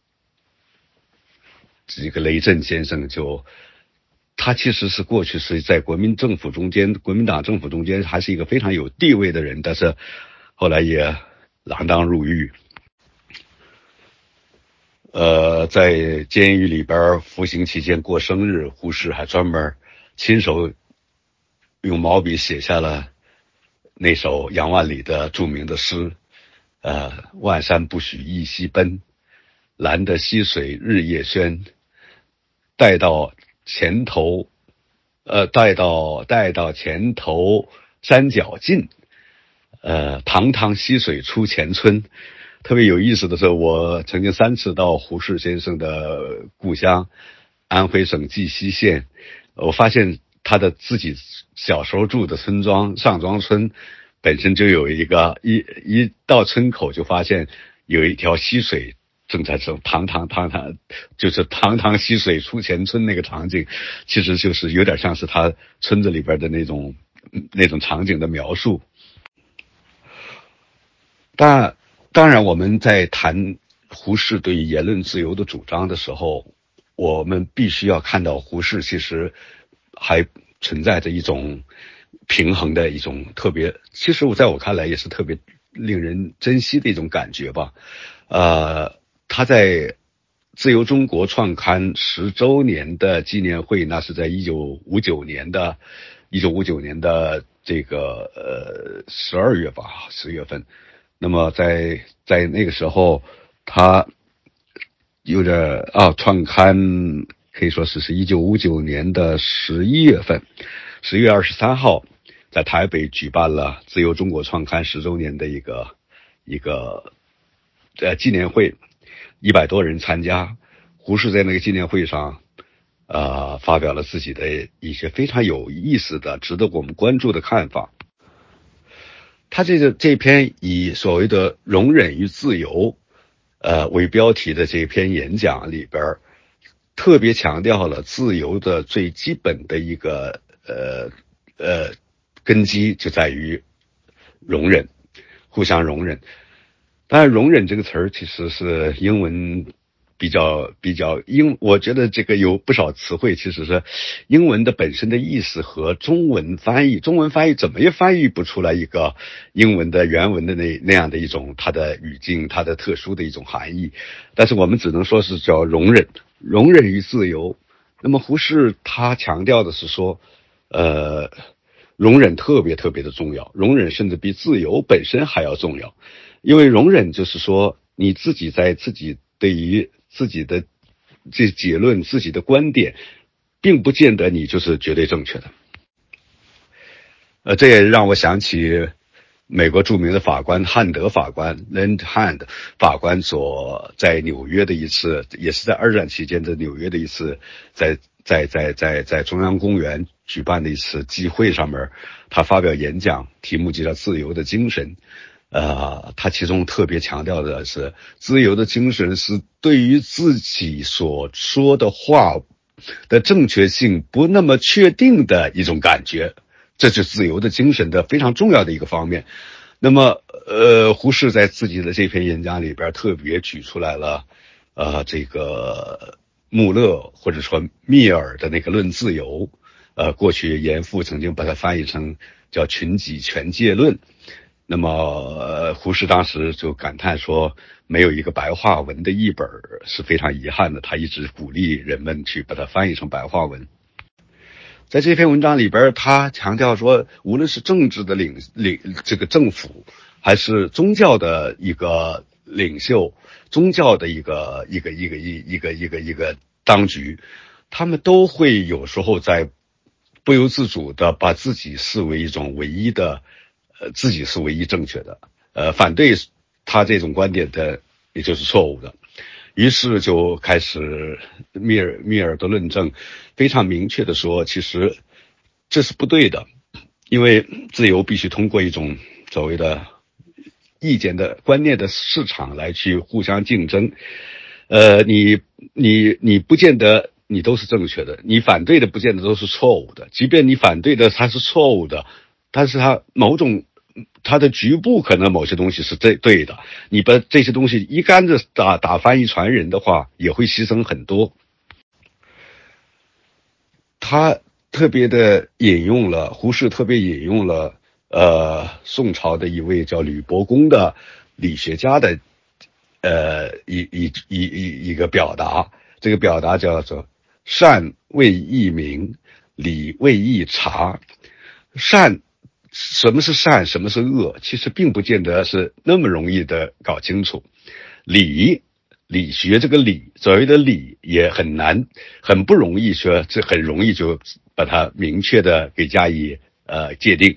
这个雷震先生就他其实是过去是在国民政府中间，国民党政府中间还是一个非常有地位的人，但是后来也锒铛入狱。呃，在监狱里边服刑期间过生日，胡适还专门亲手用毛笔写下了那首杨万里的著名的诗：“呃，万山不许一溪奔，蓝的溪水日夜喧。待到前头，呃，待到待到前头山脚尽，呃，堂堂溪水出前村。”特别有意思的是，我曾经三次到胡适先生的故乡安徽省绩溪县，我发现他的自己小时候住的村庄上庄村，本身就有一个一一到村口就发现有一条溪水正在走堂堂堂堂，就是堂堂溪水出前村那个场景，其实就是有点像是他村子里边的那种那种场景的描述，但。当然，我们在谈胡适对言论自由的主张的时候，我们必须要看到胡适其实还存在着一种平衡的一种特别，其实我在我看来也是特别令人珍惜的一种感觉吧。呃，他在自由中国创刊十周年的纪念会，那是在一九五九年的，一九五九年的这个呃十二月吧，十月份。那么在在那个时候，他有点啊，创刊可以说是是一九五九年的十一月份，十月二十三号，在台北举办了自由中国创刊十周年的一个一个呃纪念会，一百多人参加。胡适在那个纪念会上，呃，发表了自己的一些非常有意思的、值得我们关注的看法。他这个这篇以所谓的“容忍与自由”呃为标题的这篇演讲里边，特别强调了自由的最基本的一个呃呃根基就在于容忍，互相容忍。当然，“容忍”这个词儿其实是英文。比较比较英，我觉得这个有不少词汇，其实是英文的本身的意思和中文翻译，中文翻译怎么也翻译不出来一个英文的原文的那那样的一种它的语境，它的特殊的一种含义。但是我们只能说是叫容忍，容忍与自由。那么胡适他强调的是说，呃，容忍特别特别的重要，容忍甚至比自由本身还要重要，因为容忍就是说你自己在自己对于自己的这结论，自己的观点，并不见得你就是绝对正确的。呃，这也让我想起美国著名的法官汉德法官 Land Hand 法官所在纽约的一次，也是在二战期间的纽约的一次，在在在在在中央公园举办的一次集会上面，他发表演讲，题目就叫“自由的精神”。呃，他其中特别强调的是，自由的精神是对于自己所说的话的正确性不那么确定的一种感觉。这是自由的精神的非常重要的一个方面。那么，呃，胡适在自己的这篇演讲里边特别举出来了，呃，这个穆勒或者说密尔的那个《论自由》，呃，过去严复曾经把它翻译成叫《群己权界论》。那么，胡适当时就感叹说，没有一个白话文的译本是非常遗憾的。他一直鼓励人们去把它翻译成白话文。在这篇文章里边，他强调说，无论是政治的领领这个政府，还是宗教的一个领袖，宗教的一个一个一个一一个一个一个当局，他们都会有时候在不由自主的把自己视为一种唯一的，呃，自己是唯一正确的，呃，反对他这种观点的，也就是错误的。于是就开始密尔密尔的论证，非常明确的说，其实这是不对的，因为自由必须通过一种所谓的意见的观念的市场来去互相竞争。呃，你你你不见得你都是正确的，你反对的不见得都是错误的，即便你反对的它是错误的，但是它某种。它的局部可能某些东西是对对的，你把这些东西一竿子打打翻一船人的话，也会牺牲很多。他特别的引用了胡适，特别引用了呃宋朝的一位叫吕伯公的理学家的呃一一一一一个表达，这个表达叫做善为易明，理为易察，善。什么是善，什么是恶？其实并不见得是那么容易的搞清楚。理，理学这个理，所谓的理也很难，很不容易说，这很容易就把它明确的给加以呃界定。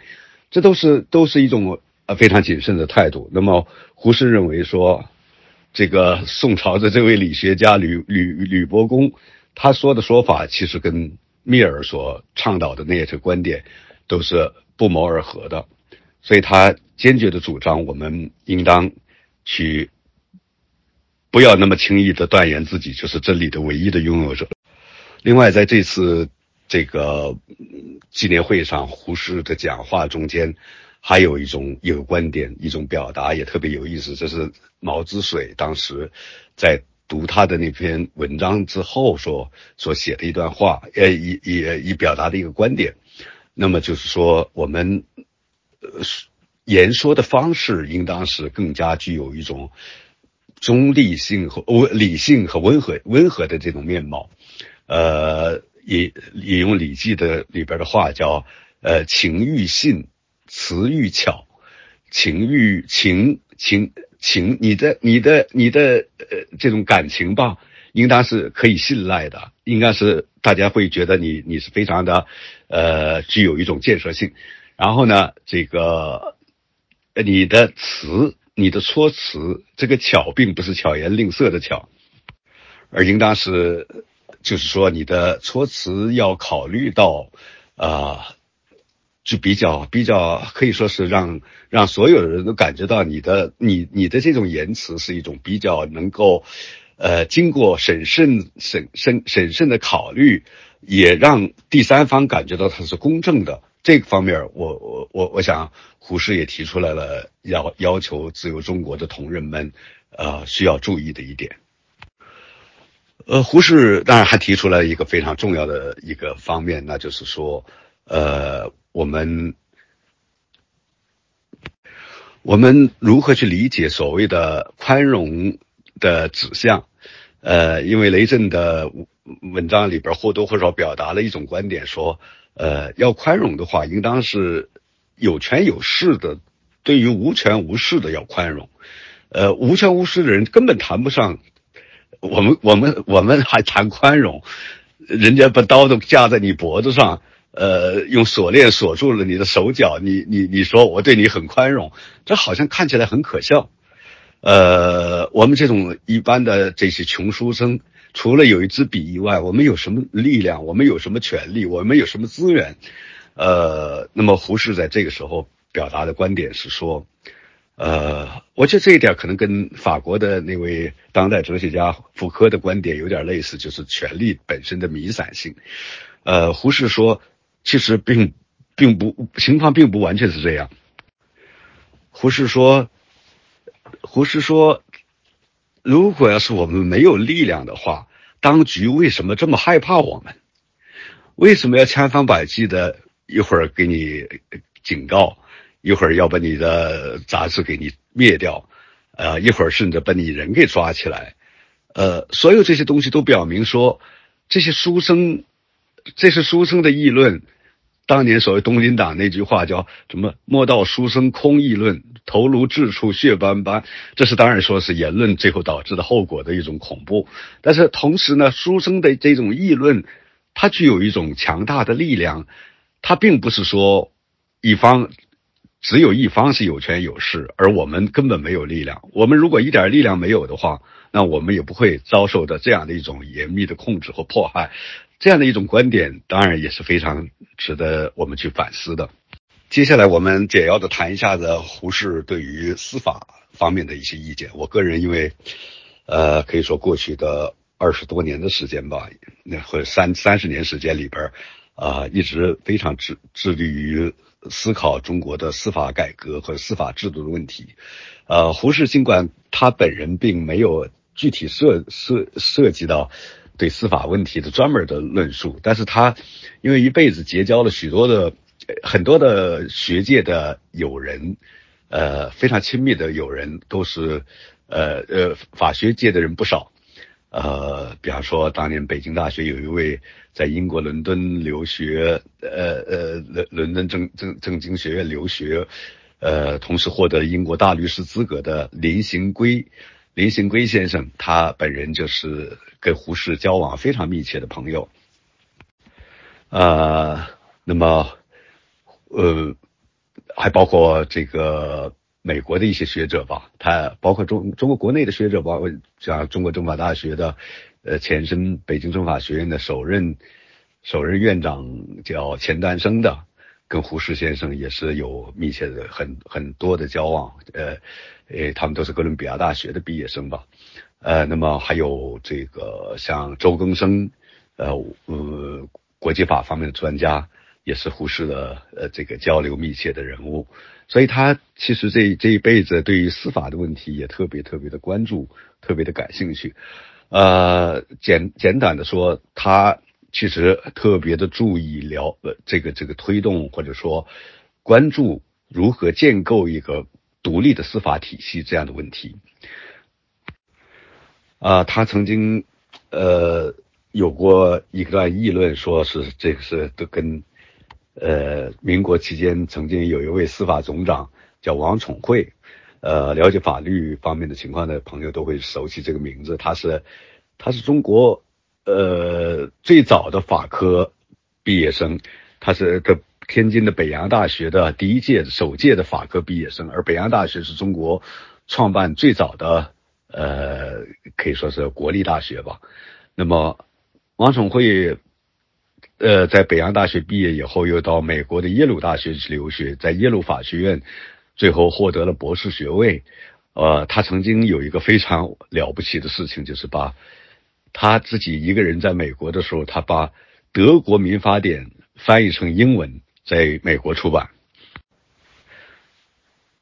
这都是都是一种呃非常谨慎的态度。那么胡适认为说，这个宋朝的这位理学家吕吕吕伯公，他说的说法其实跟密尔所倡导的那些观点都是。不谋而合的，所以他坚决的主张，我们应当去不要那么轻易的断言自己就是真理的唯一的拥有者。另外，在这次这个纪念会上，胡适的讲话中间还有一种有观点，一种表达也特别有意思。这是毛之水当时在读他的那篇文章之后所所写的一段话，呃，以以以表达的一个观点。那么就是说，我们呃言说的方式应当是更加具有一种中立性和温理性和温和温和的这种面貌。呃，引引用《礼记》的里边的话叫呃情欲信，词欲巧，情欲情情情，你的你的你的呃这种感情吧。应当是可以信赖的，应该是大家会觉得你你是非常的，呃，具有一种建设性。然后呢，这个你的词，你的措辞，这个巧并不是巧言令色的巧，而应当是，就是说你的措辞要考虑到，啊，就比较比较可以说是让让所有人都感觉到你的你你的这种言辞是一种比较能够。呃，经过审慎、审慎、审慎的考虑，也让第三方感觉到它是公正的。这个方面，我我我我想，胡适也提出来了，要要求自由中国的同仁们，呃，需要注意的一点。呃，胡适当然还提出来一个非常重要的一个方面，那就是说，呃，我们我们如何去理解所谓的宽容的指向？呃，因为雷震的文章里边或多或少表达了一种观点，说，呃，要宽容的话，应当是有权有势的，对于无权无势的要宽容，呃，无权无势的人根本谈不上，我们我们我们还谈宽容，人家把刀都架在你脖子上，呃，用锁链锁住了你的手脚，你你你说我对你很宽容，这好像看起来很可笑。呃，我们这种一般的这些穷书生，除了有一支笔以外，我们有什么力量？我们有什么权利？我们有什么资源？呃，那么胡适在这个时候表达的观点是说，呃，我觉得这一点可能跟法国的那位当代哲学家福柯的观点有点类似，就是权力本身的弥散性。呃，胡适说，其实并并不情况并不完全是这样。胡适说。胡适说：“如果要是我们没有力量的话，当局为什么这么害怕我们？为什么要千方百计的一会儿给你警告，一会儿要把你的杂志给你灭掉，呃，一会儿甚至把你人给抓起来？呃，所有这些东西都表明说，这些书生，这是书生的议论。”当年所谓东林党那句话叫什么？莫道书生空议论，头颅至处血斑斑。这是当然说是言论最后导致的后果的一种恐怖。但是同时呢，书生的这种议论，它具有一种强大的力量。它并不是说一方只有一方是有权有势，而我们根本没有力量。我们如果一点力量没有的话，那我们也不会遭受的这样的一种严密的控制和迫害。这样的一种观点，当然也是非常值得我们去反思的。接下来，我们简要的谈一下子胡适对于司法方面的一些意见。我个人因为，呃，可以说过去的二十多年的时间吧，那或者三三十年时间里边，啊，一直非常致致力于思考中国的司法改革和司法制度的问题。呃，胡适尽管他本人并没有具体涉涉涉及到。对司法问题的专门的论述，但是他因为一辈子结交了许多的很多的学界的友人，呃，非常亲密的友人，都是呃呃法学界的人不少，呃，比方说当年北京大学有一位在英国伦敦留学，呃呃伦伦敦政政政经学院留学，呃，同时获得英国大律师资格的林行规。林行规先生，他本人就是跟胡适交往非常密切的朋友，呃，那么，呃，还包括这个美国的一些学者吧，他包括中中国国内的学者，包括像中国政法大学的，呃，前身北京政法学院的首任首任院长叫钱丹生的。跟胡适先生也是有密切的很很多的交往，呃，诶，他们都是哥伦比亚大学的毕业生吧，呃，那么还有这个像周更生，呃，呃，国际法方面的专家，也是胡适的呃这个交流密切的人物，所以他其实这这一辈子对于司法的问题也特别特别的关注，特别的感兴趣，呃，简简短的说他。其实特别的注意了呃这个这个推动或者说关注如何建构一个独立的司法体系这样的问题。啊，他曾经呃有过一段议论，说是这个是都跟呃民国期间曾经有一位司法总长叫王宠惠，呃了解法律方面的情况的朋友都会熟悉这个名字，他是他是中国。呃，最早的法科毕业生，他是个天津的北洋大学的第一届、首届的法科毕业生，而北洋大学是中国创办最早的，呃，可以说是国立大学吧。那么，王宠惠，呃，在北洋大学毕业以后，又到美国的耶鲁大学去留学，在耶鲁法学院最后获得了博士学位。呃，他曾经有一个非常了不起的事情，就是把。他自己一个人在美国的时候，他把德国民法典翻译成英文，在美国出版。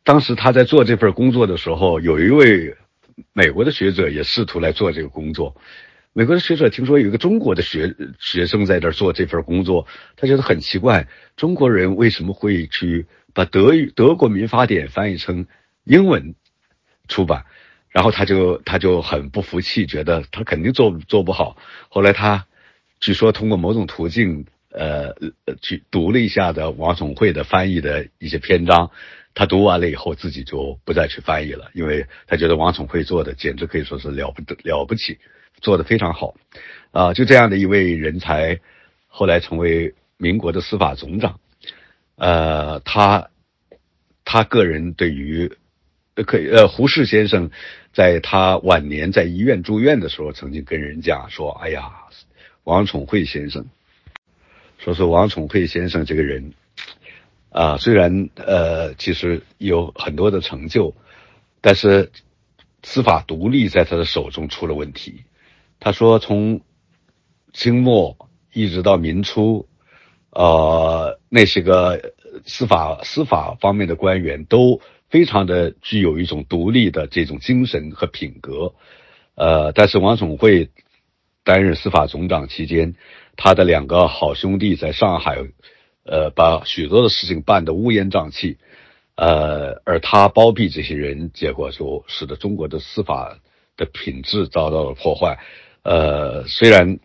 当时他在做这份工作的时候，有一位美国的学者也试图来做这个工作。美国的学者听说有一个中国的学学生在这做这份工作，他觉得很奇怪，中国人为什么会去把德语德国民法典翻译成英文出版？然后他就他就很不服气，觉得他肯定做做不好。后来他据说通过某种途径，呃，去读了一下的王宠惠的翻译的一些篇章。他读完了以后，自己就不再去翻译了，因为他觉得王宠惠做的简直可以说是了不得了不起，做的非常好。啊，就这样的一位人才，后来成为民国的司法总长，呃，他他个人对于可以呃胡适先生在他晚年在医院住院的时候，曾经跟人讲说：“哎呀，王宠惠先生，说是王宠惠先生这个人啊，虽然呃其实有很多的成就，但是司法独立在他的手中出了问题。”他说：“从清末一直到民初，呃，那些个司法司法方面的官员都非常的具有一种独立的这种精神和品格，呃，但是王宠惠担任司法总长期间，他的两个好兄弟在上海，呃，把许多的事情办得乌烟瘴气，呃，而他包庇这些人，结果就使得中国的司法的品质遭到了破坏，呃，虽然。”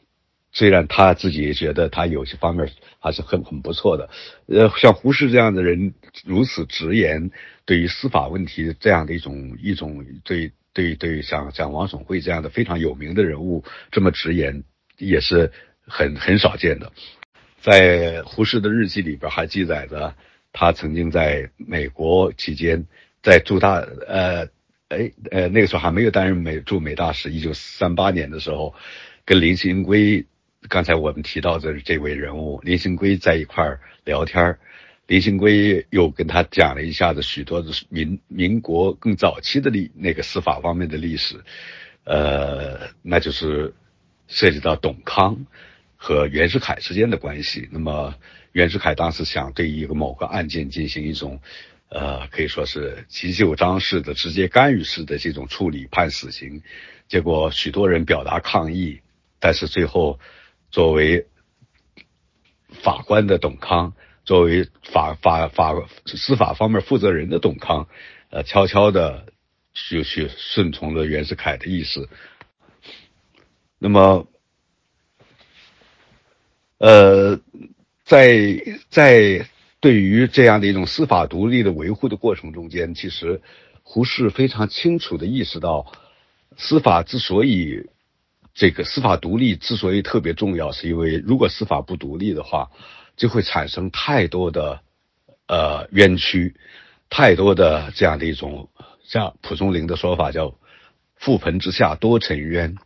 虽然他自己觉得他有些方面还是很很不错的，呃，像胡适这样的人如此直言，对于司法问题这样的一种一种对对对，像像王宠惠这样的非常有名的人物这么直言，也是很很少见的。在胡适的日记里边还记载着，他曾经在美国期间，在驻大呃哎呃那个时候还没有担任美驻美大使，一九三八年的时候，跟林行圭。刚才我们提到的这位人物林兴圭在一块儿聊天林兴圭又跟他讲了一下子许多的民民国更早期的历那个司法方面的历史，呃，那就是涉及到董康和袁世凯之间的关系。那么袁世凯当时想对一个某个案件进行一种，呃，可以说是急救章式的直接干预式的这种处理，判死刑。结果许多人表达抗议，但是最后。作为法官的董康，作为法法法司法方面负责人的董康，呃，悄悄的就去顺从了袁世凯的意思。那么，呃，在在对于这样的一种司法独立的维护的过程中间，其实胡适非常清楚的意识到，司法之所以。这个司法独立之所以特别重要，是因为如果司法不独立的话，就会产生太多的呃冤屈，太多的这样的一种像蒲松龄的说法叫“覆盆之下多沉冤”，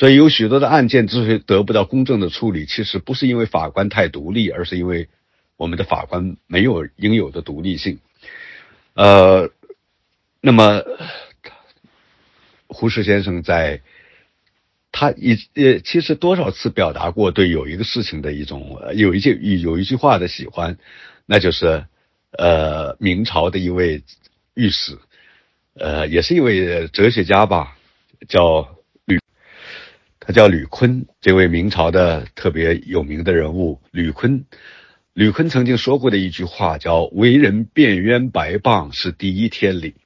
所以有许多的案件之所以得不到公正的处理，其实不是因为法官太独立，而是因为我们的法官没有应有的独立性。呃，那么胡适先生在。他一呃，其实多少次表达过对有一个事情的一种，有一句有一句话的喜欢，那就是呃，明朝的一位御史，呃，也是一位哲学家吧，叫，他叫吕坤，这位明朝的特别有名的人物吕坤，吕坤曾经说过的一句话叫“为人辩冤白棒是第一天理”，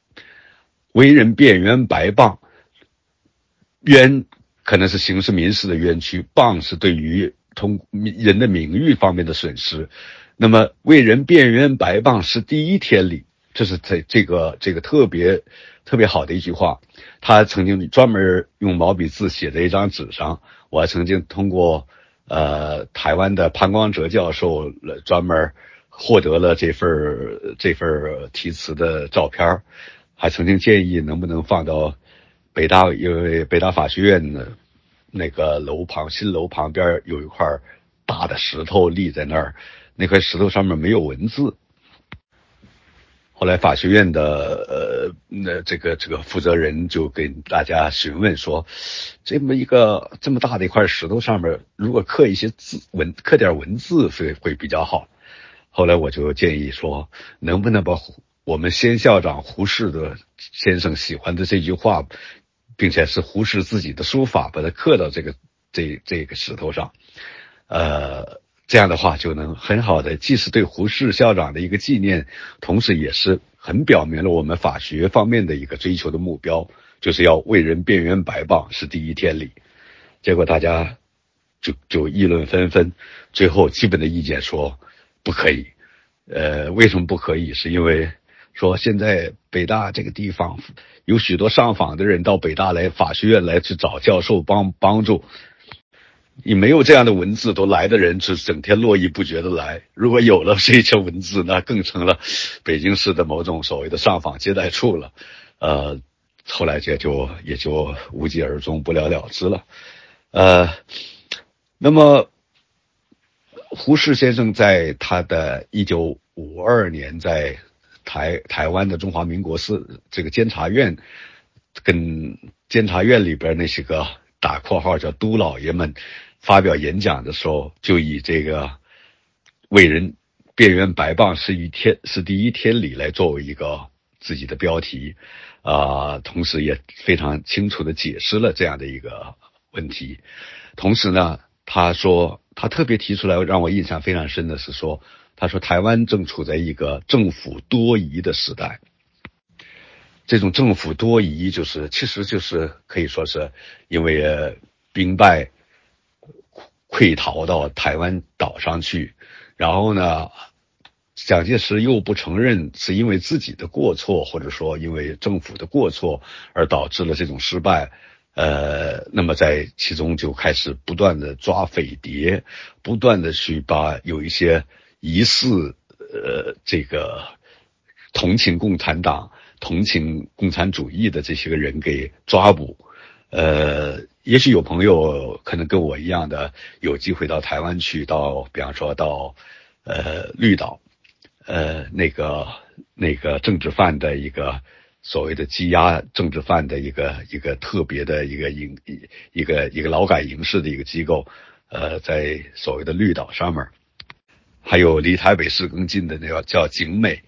为人辩冤白棒，冤。可能是刑事民事的冤屈，谤是对于通人的名誉方面的损失。那么为人辩冤白谤是第一天理，这是这这个这个特别特别好的一句话。他曾经专门用毛笔字写在一张纸上，我还曾经通过呃台湾的潘光哲教授专门获得了这份这份题词的照片，还曾经建议能不能放到。北大因为北大法学院的那个楼旁新楼旁边有一块大的石头立在那儿，那块石头上面没有文字。后来法学院的呃那这个这个负责人就跟大家询问说，这么一个这么大的一块石头上面，如果刻一些字文刻点文字会会比较好。后来我就建议说，能不能把我们先校长胡适的先生喜欢的这句话。并且是胡适自己的书法，把它刻到这个这这个石头上，呃，这样的话就能很好的，既是对胡适校长的一个纪念，同时也是很表明了我们法学方面的一个追求的目标，就是要为人辩冤白棒是第一天理。结果大家就就议论纷纷，最后基本的意见说不可以。呃，为什么不可以？是因为。说现在北大这个地方有许多上访的人到北大来法学院来去找教授帮帮助，你没有这样的文字，都来的人是整天络绎不绝的来。如果有了这些文字，那更成了北京市的某种所谓的上访接待处了。呃，后来这就也就无疾而终，不了了之了。呃，那么胡适先生在他的一九五二年在台台湾的中华民国司这个监察院，跟监察院里边那些个打括号叫都老爷们。发表演讲的时候，就以这个“为人辨冤白棒是一天是第一天理”来作为一个自己的标题，啊，同时也非常清楚的解释了这样的一个问题。同时呢，他说他特别提出来让我印象非常深的是说，他说台湾正处在一个政府多疑的时代。这种政府多疑，就是其实就是可以说是因为兵败。溃逃到台湾岛上去，然后呢，蒋介石又不承认是因为自己的过错，或者说因为政府的过错而导致了这种失败，呃，那么在其中就开始不断的抓匪谍，不断的去把有一些疑似呃这个同情共产党、同情共产主义的这些个人给抓捕，呃。也许有朋友可能跟我一样的有机会到台湾去，到比方说到，呃绿岛，呃那个那个政治犯的一个所谓的羁押政治犯的一个一个特别的一个营一一个一个劳改营式的一个机构，呃在所谓的绿岛上面，还有离台北市更近的那个叫景美，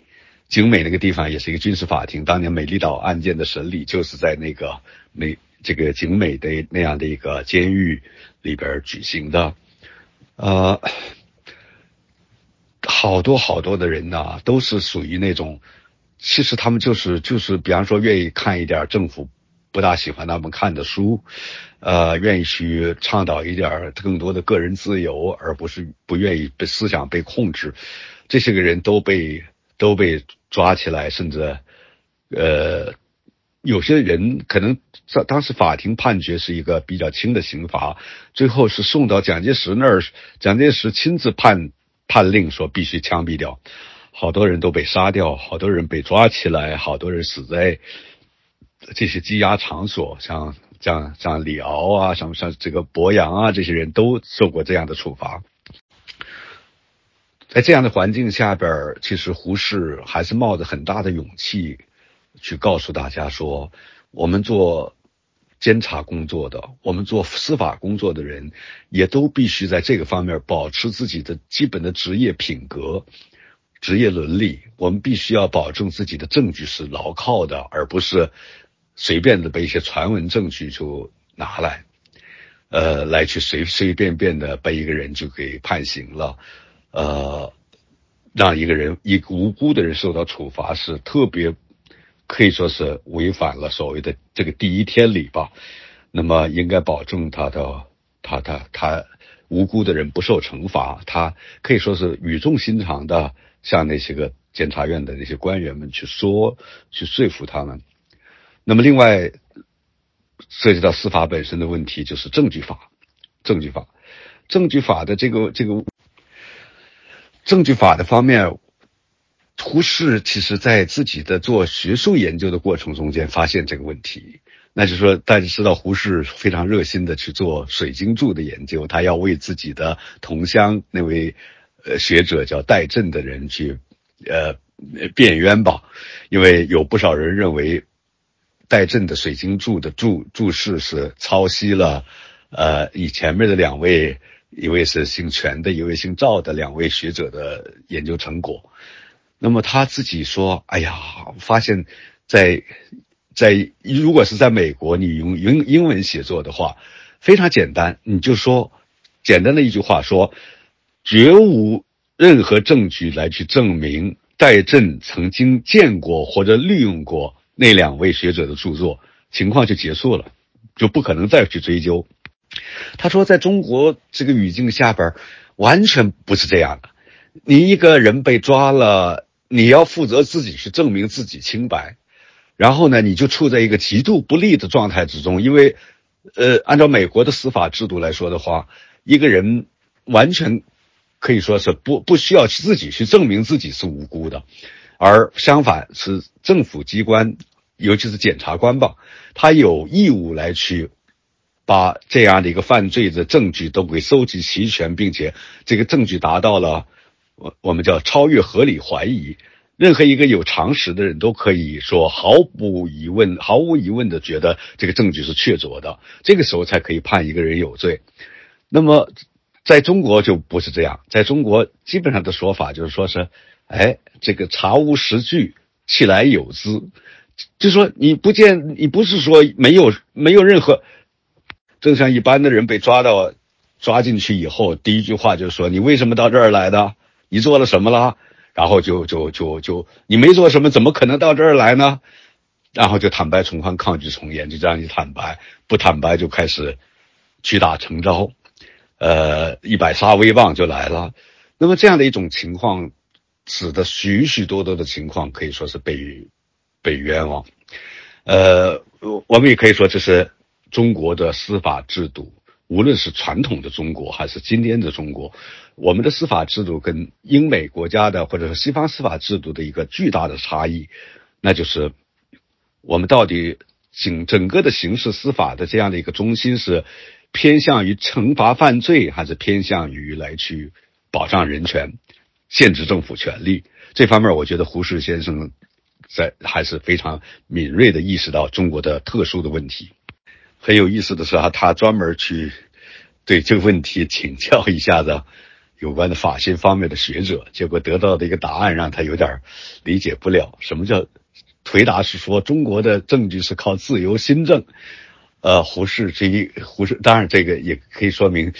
景美那个地方也是一个军事法庭，当年美丽岛案件的审理就是在那个美。这个景美的那样的一个监狱里边举行的，呃，好多好多的人呢，都是属于那种，其实他们就是就是，比方说愿意看一点政府不大喜欢他们看的书，呃，愿意去倡导一点更多的个人自由，而不是不愿意被思想被控制，这些个人都被都被抓起来，甚至，呃。有些人可能在当时法庭判决是一个比较轻的刑罚，最后是送到蒋介石那儿，蒋介石亲自判判令说必须枪毙掉，好多人都被杀掉，好多人被抓起来，好多人死在这些羁押场所，像像像李敖啊，像像这个博洋啊，这些人都受过这样的处罚。在这样的环境下边，其实胡适还是冒着很大的勇气。去告诉大家说，我们做监察工作的，我们做司法工作的人，也都必须在这个方面保持自己的基本的职业品格、职业伦理。我们必须要保证自己的证据是牢靠的，而不是随便的被一些传闻证据就拿来，呃，来去随随便便的被一个人就给判刑了，呃，让一个人一个无辜的人受到处罚是特别。可以说是违反了所谓的这个第一天理吧，那么应该保证他的他他他无辜的人不受惩罚，他可以说是语重心长的向那些个检察院的那些官员们去说，去说服他们。那么另外涉及到司法本身的问题，就是证据法，证据法，证据法的这个这个证据法的方面。胡适其实在自己的做学术研究的过程中间发现这个问题，那就是说大家知道胡适非常热心的去做水晶柱的研究，他要为自己的同乡那位呃学者叫戴震的人去呃辩冤吧，因为有不少人认为戴震的水晶柱的注注释是抄袭了呃以前面的两位，一位是姓权的，一位姓赵的两位学者的研究成果。那么他自己说：“哎呀，发现，在在如果是在美国，你用英英文写作的话，非常简单，你就说简单的一句话，说绝无任何证据来去证明戴震曾经见过或者利用过那两位学者的著作，情况就结束了，就不可能再去追究。”他说，在中国这个语境下边，完全不是这样的。你一个人被抓了。你要负责自己去证明自己清白，然后呢，你就处在一个极度不利的状态之中，因为，呃，按照美国的司法制度来说的话，一个人完全可以说是不不需要自己去证明自己是无辜的，而相反是政府机关，尤其是检察官吧，他有义务来去把这样的一个犯罪的证据都给收集齐全，并且这个证据达到了我我们叫超越合理怀疑。任何一个有常识的人都可以说毫无疑问、毫无疑问的觉得这个证据是确凿的，这个时候才可以判一个人有罪。那么，在中国就不是这样，在中国基本上的说法就是说是，哎，这个查无实据，其来有之，就说你不见，你不是说没有没有任何，正像一般的人被抓到抓进去以后，第一句话就是说你为什么到这儿来的？你做了什么了？然后就就就就你没做什么，怎么可能到这儿来呢？然后就坦白从宽，抗拒从严，就这样一坦白，不坦白就开始屈打成招，呃，一百杀威棒就来了。那么这样的一种情况，使得许许多多的情况可以说是被被冤枉。呃，我们也可以说这是中国的司法制度。无论是传统的中国还是今天的中国，我们的司法制度跟英美国家的或者是西方司法制度的一个巨大的差异，那就是我们到底整整个的刑事司法的这样的一个中心是偏向于惩罚犯罪，还是偏向于来去保障人权、限制政府权力？这方面，我觉得胡适先生在还是非常敏锐的意识到中国的特殊的问题。很有意思的是啊，他专门去对这个问题请教一下子有关的法心方面的学者，结果得到的一个答案让他有点理解不了。什么叫回答是说中国的证据是靠自由新政？呃，胡适这一胡适，当然这个也可以说明，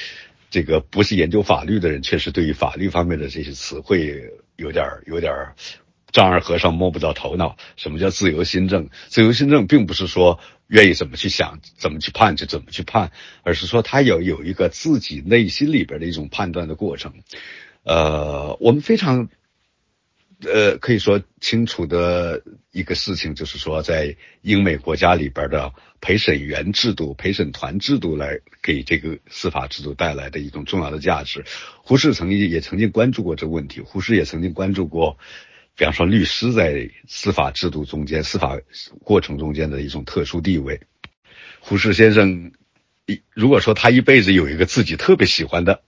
这个不是研究法律的人，确实对于法律方面的这些词汇有点有点。丈二和尚摸不着头脑，什么叫自由新政？自由新政并不是说愿意怎么去想、怎么去判就怎么去判，而是说他有有一个自己内心里边的一种判断的过程。呃，我们非常，呃，可以说清楚的一个事情就是说，在英美国家里边的陪审员制度、陪审团制度来给这个司法制度带来的一种重要的价值。胡适曾经也曾经关注过这个问题，胡适也曾经关注过。比方说，律师在司法制度中间、司法过程中间的一种特殊地位。胡适先生，一如果说他一辈子有一个自己特别喜欢的，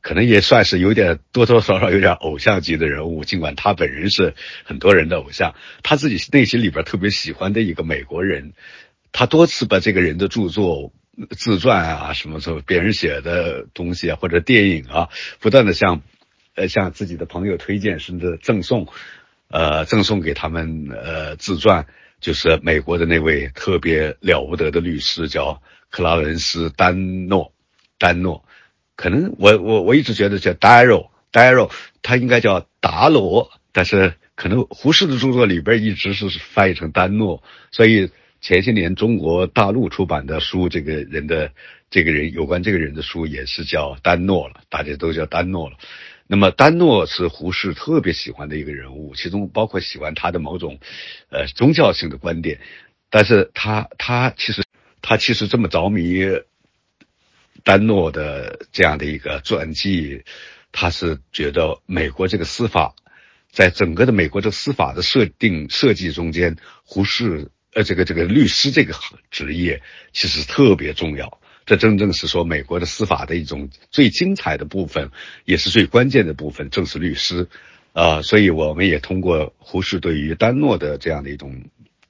可能也算是有点多多少少有点偶像级的人物。尽管他本人是很多人的偶像，他自己内心里边特别喜欢的一个美国人，他多次把这个人的著作、自传啊，什么什么别人写的东西啊，或者电影啊，不断的向。呃，向自己的朋友推荐，甚至赠送，呃，赠送给他们呃自传，就是美国的那位特别了不得的律师，叫克拉伦斯·丹诺，丹诺，可能我我我一直觉得叫 Darrow，Darrow，他应该叫达罗，但是可能胡适的著作里边一直是翻译成丹诺，所以前些年中国大陆出版的书，这个人的这个人有关这个人的书也是叫丹诺了，大家都叫丹诺了。那么丹诺是胡适特别喜欢的一个人物，其中包括喜欢他的某种，呃，宗教性的观点。但是他他其实他其实这么着迷丹诺的这样的一个传记，他是觉得美国这个司法，在整个的美国的司法的设定设计中间，胡适呃这个这个律师这个职业其实特别重要。这真正是说美国的司法的一种最精彩的部分，也是最关键的部分，正是律师，啊，所以我们也通过胡适对于丹诺的这样的一种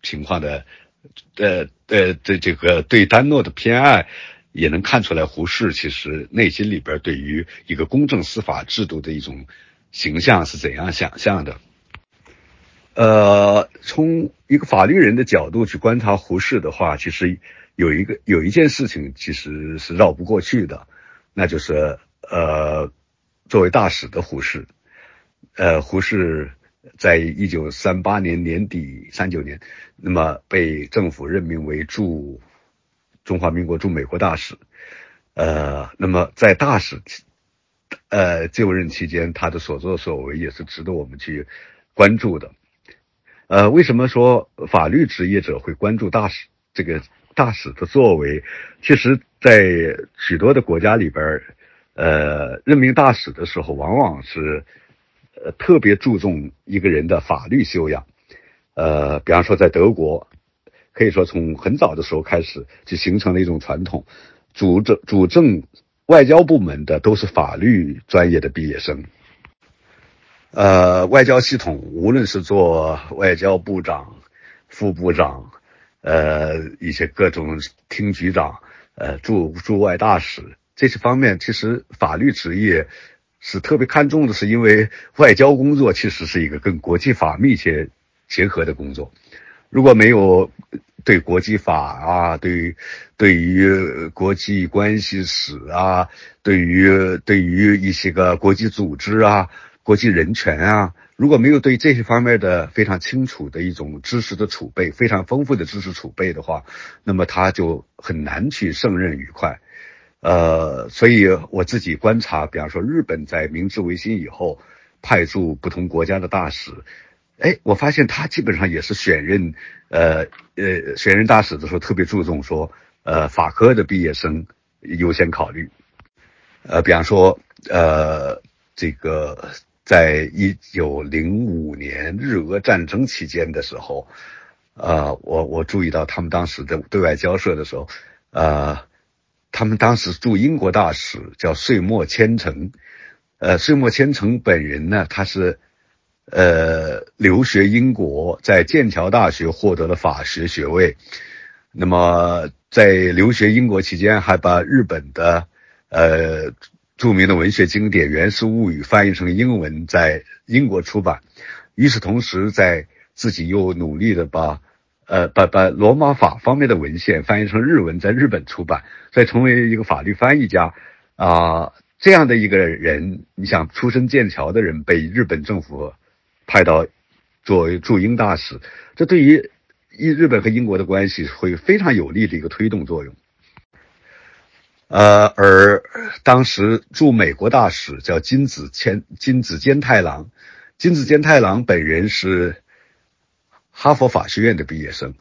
情况的，呃呃的这个对丹诺的偏爱，也能看出来胡适其实内心里边对于一个公正司法制度的一种形象是怎样想象的。呃，从一个法律人的角度去观察胡适的话，其实。有一个有一件事情其实是绕不过去的，那就是呃，作为大使的胡适，呃，胡适在一九三八年年底三九年，那么被政府任命为驻中华民国驻美国大使，呃，那么在大使呃就任期间，他的所作所为也是值得我们去关注的。呃，为什么说法律职业者会关注大使这个？大使的作为，其实，在许多的国家里边，呃，任命大使的时候，往往是呃特别注重一个人的法律修养。呃，比方说在德国，可以说从很早的时候开始就形成了一种传统，主政主政外交部门的都是法律专业的毕业生。呃，外交系统无论是做外交部长、副部长，呃，一些各种厅局长，呃，驻驻外大使这些方面，其实法律职业是特别看重的，是因为外交工作其实是一个跟国际法密切结合的工作。如果没有对国际法啊，对对于国际关系史啊，对于对于一些个国际组织啊。国际人权啊，如果没有对这些方面的非常清楚的一种知识的储备，非常丰富的知识储备的话，那么他就很难去胜任愉快。呃，所以我自己观察，比方说日本在明治维新以后派驻不同国家的大使，哎，我发现他基本上也是选任，呃呃，选任大使的时候特别注重说，呃，法科的毕业生优先考虑。呃，比方说，呃，这个。在一九零五年日俄战争期间的时候，呃，我我注意到他们当时的对外交涉的时候，呃，他们当时驻英国大使叫岁末千城，呃，岁末千城本人呢，他是呃留学英国，在剑桥大学获得了法学学位，那么在留学英国期间，还把日本的呃。著名的文学经典《源氏物语》翻译成英文，在英国出版。与此同时，在自己又努力的把，呃，把把罗马法方面的文献翻译成日文，在日本出版，再成为一个法律翻译家。啊，这样的一个人，你想，出身剑桥的人被日本政府派到作为驻英大使，这对于日日本和英国的关系会非常有利的一个推动作用。呃，而当时驻美国大使叫金子谦金子坚太郎，金子坚太郎本人是哈佛法学院的毕业生。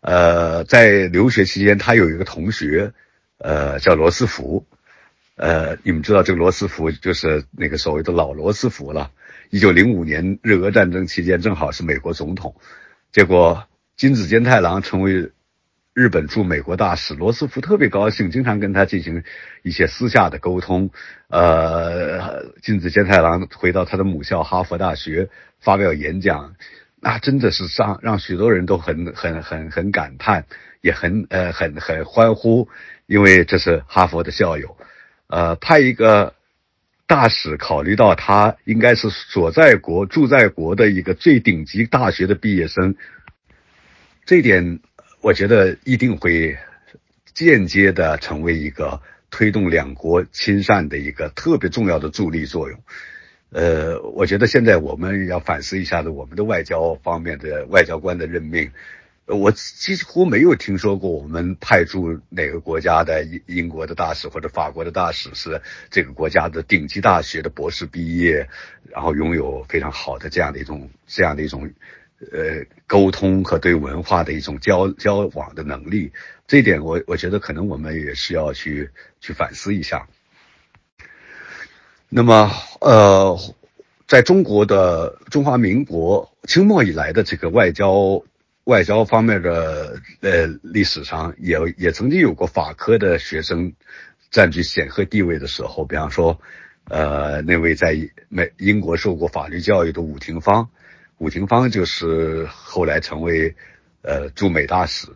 呃，在留学期间，他有一个同学，呃，叫罗斯福。呃，你们知道这个罗斯福就是那个所谓的老罗斯福了。一九零五年日俄战争期间，正好是美国总统，结果金子坚太郎成为。日本驻美国大使罗斯福特别高兴，经常跟他进行一些私下的沟通。呃，金子健太郎回到他的母校哈佛大学发表演讲，那真的是让让许多人都很很很很感叹，也很呃很很欢呼，因为这是哈佛的校友。呃，派一个大使，考虑到他应该是所在国住在国的一个最顶级大学的毕业生，这点。我觉得一定会间接的成为一个推动两国亲善的一个特别重要的助力作用。呃，我觉得现在我们要反思一下子我们的外交方面的外交官的任命。我几乎没有听说过我们派驻哪个国家的英英国的大使或者法国的大使是这个国家的顶级大学的博士毕业，然后拥有非常好的这样的一种这样的一种。呃，沟通和对文化的一种交交往的能力，这一点我我觉得可能我们也是要去去反思一下。那么，呃，在中国的中华民国清末以来的这个外交外交方面的呃历史上，也也曾经有过法科的学生占据显赫地位的时候，比方说，呃，那位在美英国受过法律教育的伍廷芳。伍廷芳就是后来成为呃驻美大使，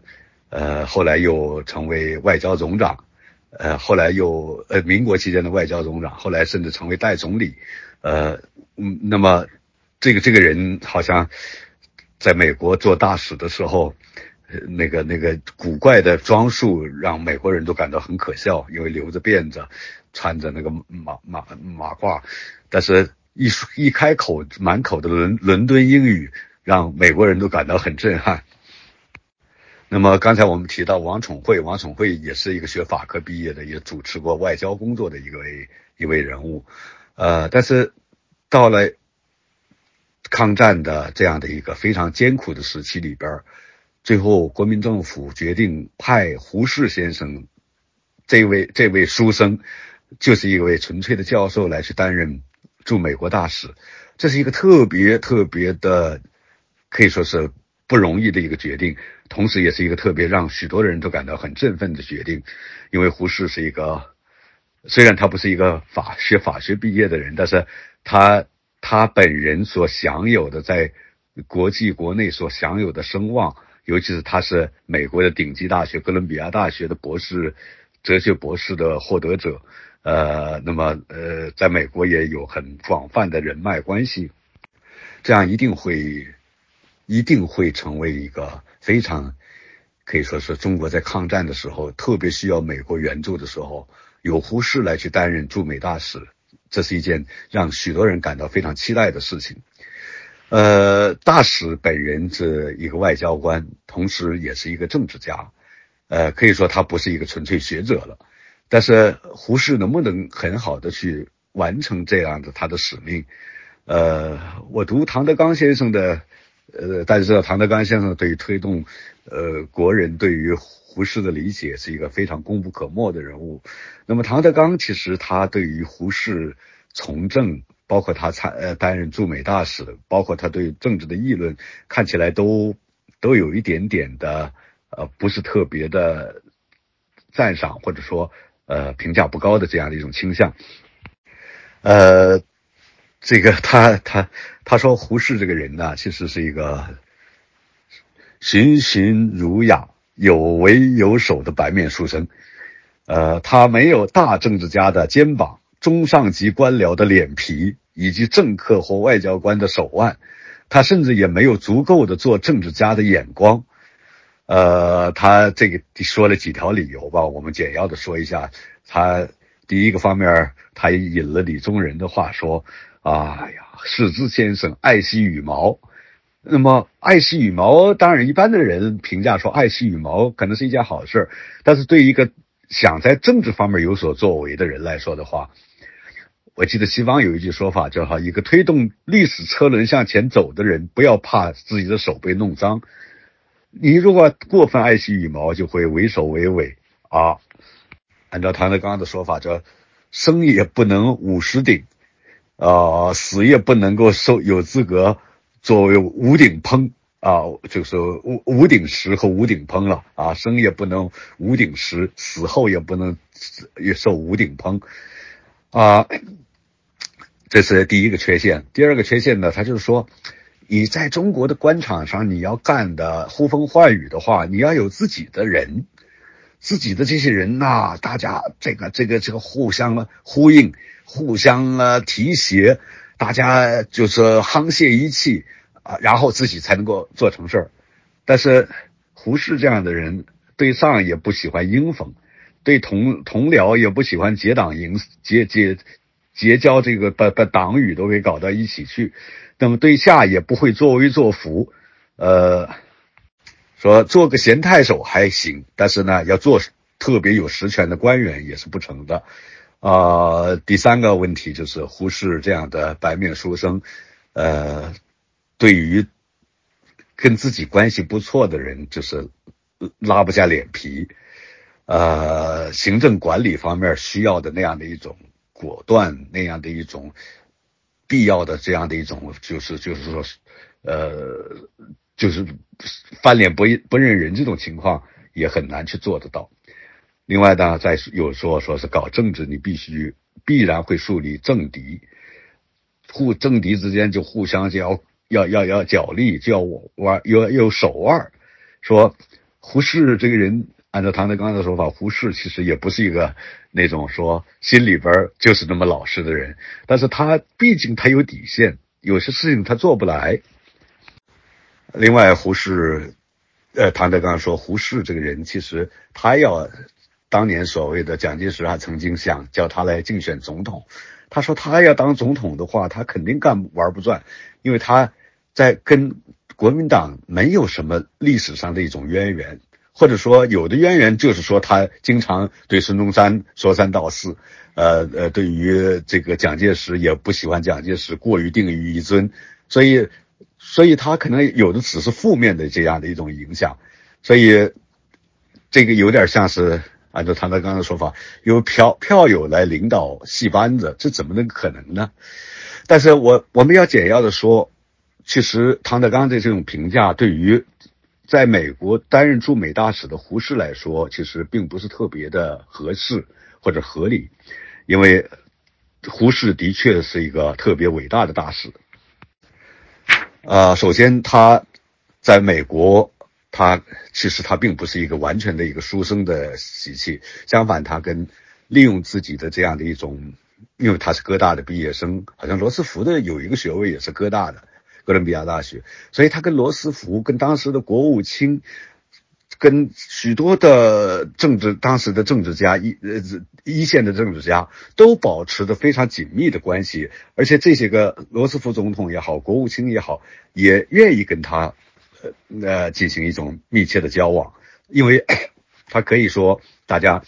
呃后来又成为外交总长，呃后来又呃民国期间的外交总长，后来甚至成为代总理，呃嗯那么这个这个人好像在美国做大使的时候，那个那个古怪的装束让美国人都感到很可笑，因为留着辫子，穿着那个马马马褂，但是。一说一开口，满口的伦伦敦英语，让美国人都感到很震撼。那么刚才我们提到王宠惠，王宠惠也是一个学法科毕业的，也主持过外交工作的一位一位人物。呃，但是到了抗战的这样的一个非常艰苦的时期里边，最后国民政府决定派胡适先生这位这位书生。就是一位纯粹的教授来去担任驻美国大使，这是一个特别特别的，可以说是不容易的一个决定，同时也是一个特别让许多人都感到很振奋的决定，因为胡适是一个，虽然他不是一个法学法学毕业的人，但是他他本人所享有的在国际国内所享有的声望，尤其是他是美国的顶级大学哥伦比亚大学的博士。哲学博士的获得者，呃，那么呃，在美国也有很广泛的人脉关系，这样一定会，一定会成为一个非常可以说是中国在抗战的时候特别需要美国援助的时候，有胡适来去担任驻美大使，这是一件让许多人感到非常期待的事情。呃，大使本人是一个外交官，同时也是一个政治家。呃，可以说他不是一个纯粹学者了，但是胡适能不能很好的去完成这样的他的使命？呃，我读唐德刚先生的，呃，大家知道唐德刚先生对于推动呃国人对于胡适的理解是一个非常功不可没的人物。那么唐德刚其实他对于胡适从政，包括他参呃担任驻美大使，包括他对政治的议论，看起来都都有一点点的。呃，不是特别的赞赏，或者说呃评价不高的这样的一种倾向。呃，这个他他他说胡适这个人呢，其实是一个循循儒雅、有为有守的白面书生。呃，他没有大政治家的肩膀、中上级官僚的脸皮以及政客或外交官的手腕，他甚至也没有足够的做政治家的眼光。呃，他这个说了几条理由吧，我们简要的说一下。他第一个方面，他引了李宗仁的话说：“啊呀，世之先生爱惜羽毛。”那么爱惜羽毛，当然一般的人评价说爱惜羽毛可能是一件好事，但是对一个想在政治方面有所作为的人来说的话，我记得西方有一句说法叫“哈，一个推动历史车轮向前走的人，不要怕自己的手被弄脏。”你如果过分爱惜羽毛，就会为首为尾啊。按照唐德刚的说法，叫生也不能五十顶，啊，死也不能够受有资格作为五顶烹啊，就是五五顶石和五顶烹了啊。生也不能五顶石，死后也不能也受五顶烹啊。这是第一个缺陷。第二个缺陷呢，他就是说。你在中国的官场上，你要干的呼风唤雨的话，你要有自己的人，自己的这些人呐，大家这个这个这个互相呼应，互相啊提携，大家就是沆瀣一气啊，然后自己才能够做成事儿。但是胡适这样的人，对上也不喜欢应封，对同同僚也不喜欢结党营结结结交这个把把党羽都给搞到一起去。那么对下也不会作威作福，呃，说做个闲太守还行，但是呢，要做特别有实权的官员也是不成的。啊，第三个问题就是胡适这样的白面书生，呃，对于跟自己关系不错的人，就是拉不下脸皮。呃，行政管理方面需要的那样的一种果断，那样的一种。必要的这样的一种，就是就是说，呃，就是翻脸不不认人这种情况也很难去做得到。另外呢，再有说说是搞政治，你必须必然会树立政敌，互政敌之间就互相就要要要要角力，就要玩有有手腕。说胡适这个人。按照唐德刚的说法，胡适其实也不是一个那种说心里边就是那么老实的人，但是他毕竟他有底线，有些事情他做不来。另外，胡适，呃，唐德刚说胡适这个人其实他要当年所谓的蒋介石还曾经想叫他来竞选总统，他说他要当总统的话，他肯定干玩不转，因为他在跟国民党没有什么历史上的一种渊源。或者说，有的渊源就是说，他经常对孙中山说三道四，呃呃，对于这个蒋介石也不喜欢蒋介石，过于定于一尊，所以，所以他可能有的只是负面的这样的一种影响，所以，这个有点像是按照唐德刚的说法，由票票友来领导戏班子，这怎么能可能呢？但是我我们要简要的说，其实唐德刚的这种评价对于在美国担任驻美大使的胡适来说，其实并不是特别的合适或者合理，因为胡适的确是一个特别伟大的大使。啊，首先他在美国。他其实他并不是一个完全的一个书生的习气，相反，他跟利用自己的这样的一种，因为他是哥大的毕业生，好像罗斯福的有一个学位也是哥大的哥伦比亚大学，所以他跟罗斯福、跟当时的国务卿、跟许多的政治当时的政治家一呃一线的政治家都保持着非常紧密的关系，而且这些个罗斯福总统也好，国务卿也好，也愿意跟他。呃呃，进行一种密切的交往，因为 他可以说大家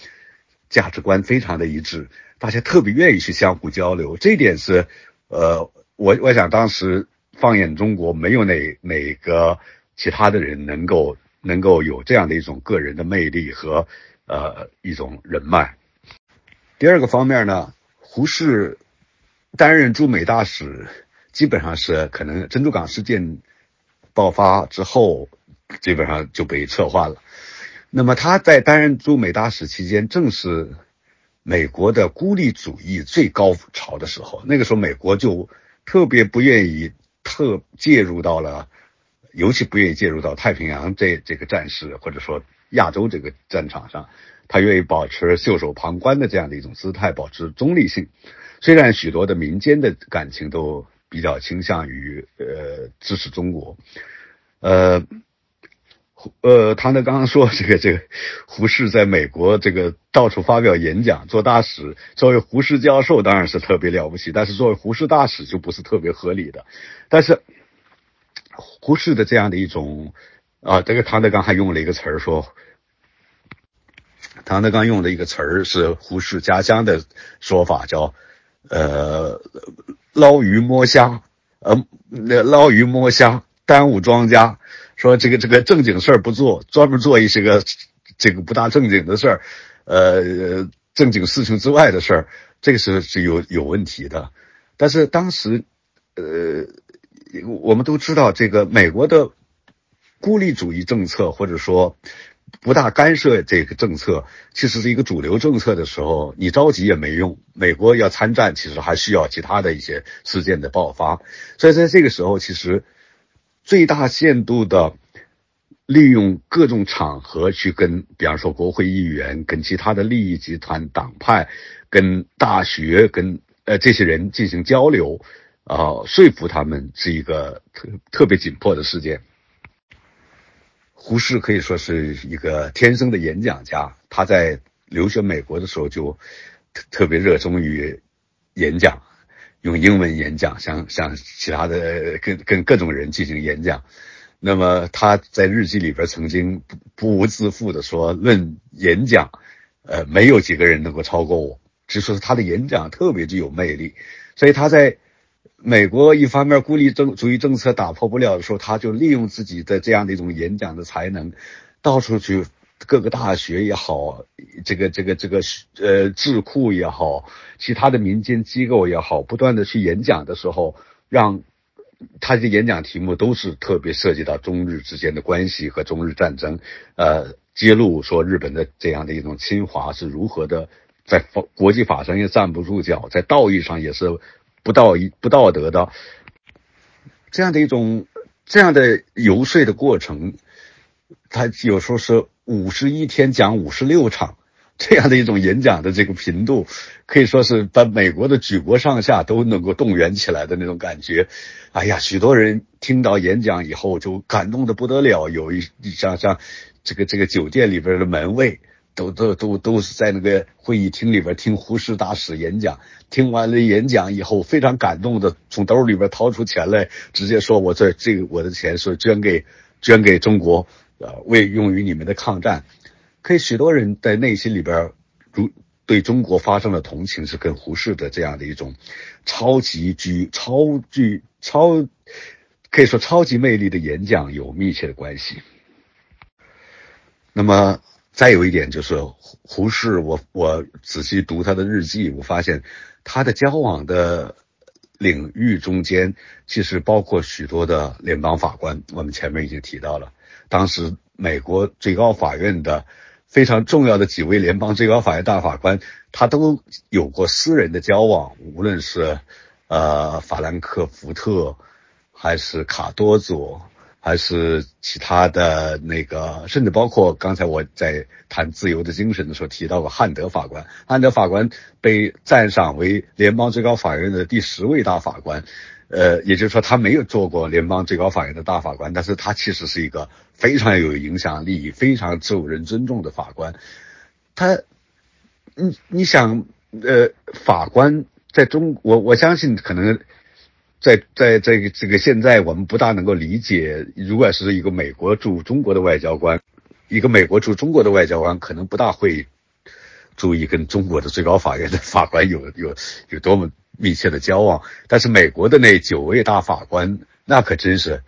价值观非常的一致，大家特别愿意去相互交流，这一点是呃，我我想当时放眼中国，没有哪哪个其他的人能够能够有这样的一种个人的魅力和呃一种人脉。第二个方面呢，胡适担任驻美大使，基本上是可能珍珠港事件。爆发之后，基本上就被撤换了。那么他在担任驻美大使期间，正是美国的孤立主义最高潮的时候。那个时候，美国就特别不愿意特介入到了，尤其不愿意介入到太平洋这这个战事，或者说亚洲这个战场上。他愿意保持袖手旁观的这样的一种姿态，保持中立性。虽然许多的民间的感情都。比较倾向于呃支持中国，呃，呃，唐德刚说这个这个胡适在美国这个到处发表演讲做大使，作为胡适教授当然是特别了不起，但是作为胡适大使就不是特别合理的。但是胡适的这样的一种啊，这个唐德刚还用了一个词儿说，唐德刚用的一个词儿是胡适家乡的说法，叫呃。捞鱼摸虾，呃，捞鱼摸虾耽误庄稼，说这个这个正经事儿不做，专门做一些个这个不大正经的事儿，呃，正经事情之外的事儿，这个是是有有问题的。但是当时，呃，我们都知道这个美国的孤立主义政策，或者说。不大干涉这个政策，其实是一个主流政策的时候，你着急也没用。美国要参战，其实还需要其他的一些事件的爆发，所以在这个时候，其实最大限度的利用各种场合去跟，比方说国会议员、跟其他的利益集团、党派、跟大学、跟呃这些人进行交流，啊，说服他们是一个特特别紧迫的事件。胡适可以说是一个天生的演讲家。他在留学美国的时候就特特别热衷于演讲，用英文演讲，向向其他的跟跟各种人进行演讲。那么他在日记里边曾经不不自负的说：“论演讲，呃，没有几个人能够超过我。”只是他的演讲特别具有魅力，所以他在。美国一方面孤立政主义政策打破不了的时候，他就利用自己的这样的一种演讲的才能，到处去各个大学也好，这个这个这个呃智库也好，其他的民间机构也好，不断的去演讲的时候，让他的演讲题目都是特别涉及到中日之间的关系和中日战争，呃，揭露说日本的这样的一种侵华是如何的，在国际法上也站不住脚，在道义上也是。不道义、不道德的这样的一种这样的游说的过程，他有时候是五十一天讲五十六场这样的一种演讲的这个频度，可以说是把美国的举国上下都能够动员起来的那种感觉。哎呀，许多人听到演讲以后就感动的不得了，有一像像这个这个酒店里边的门卫。都都都都是在那个会议厅里边听胡适大使演讲，听完了演讲以后，非常感动的从兜里边掏出钱来，直接说：“我这这个我的钱是捐给捐给中国，呃，为用于你们的抗战。”可以，许多人在内心里边如对中国发生了同情，是跟胡适的这样的一种超级具超巨超可以说超级魅力的演讲有密切的关系。那么。再有一点就是胡适，我我仔细读他的日记，我发现他的交往的领域中间，其实包括许多的联邦法官。我们前面已经提到了，当时美国最高法院的非常重要的几位联邦最高法院大法官，他都有过私人的交往，无论是呃法兰克福特，还是卡多佐。还是其他的那个，甚至包括刚才我在谈自由的精神的时候提到过汉德法官。汉德法官被赞赏为联邦最高法院的第十位大法官，呃，也就是说他没有做过联邦最高法院的大法官，但是他其实是一个非常有影响力、非常受人尊重的法官。他，你你想，呃，法官在中，我我相信可能。在在这个这个现在，我们不大能够理解，如果是一个美国驻中国的外交官，一个美国驻中国的外交官，可能不大会注意跟中国的最高法院的法官有有有多么密切的交往。但是美国的那九位大法官，那可真是，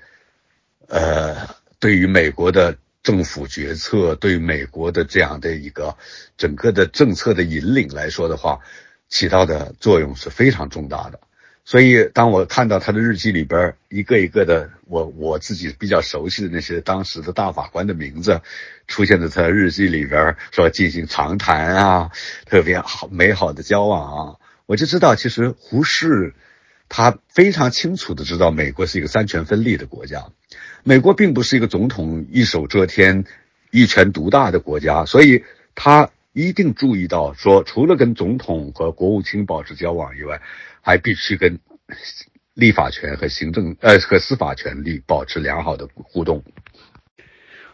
呃，对于美国的政府决策，对美国的这样的一个整个的政策的引领来说的话，起到的作用是非常重大的。所以，当我看到他的日记里边一个一个的我我自己比较熟悉的那些当时的大法官的名字出现在他的日记里边，说进行长谈啊，特别好美好的交往啊，我就知道其实胡适他非常清楚的知道美国是一个三权分立的国家，美国并不是一个总统一手遮天、一权独大的国家，所以他一定注意到说，除了跟总统和国务卿保持交往以外。还必须跟立法权和行政呃和司法权力保持良好的互动。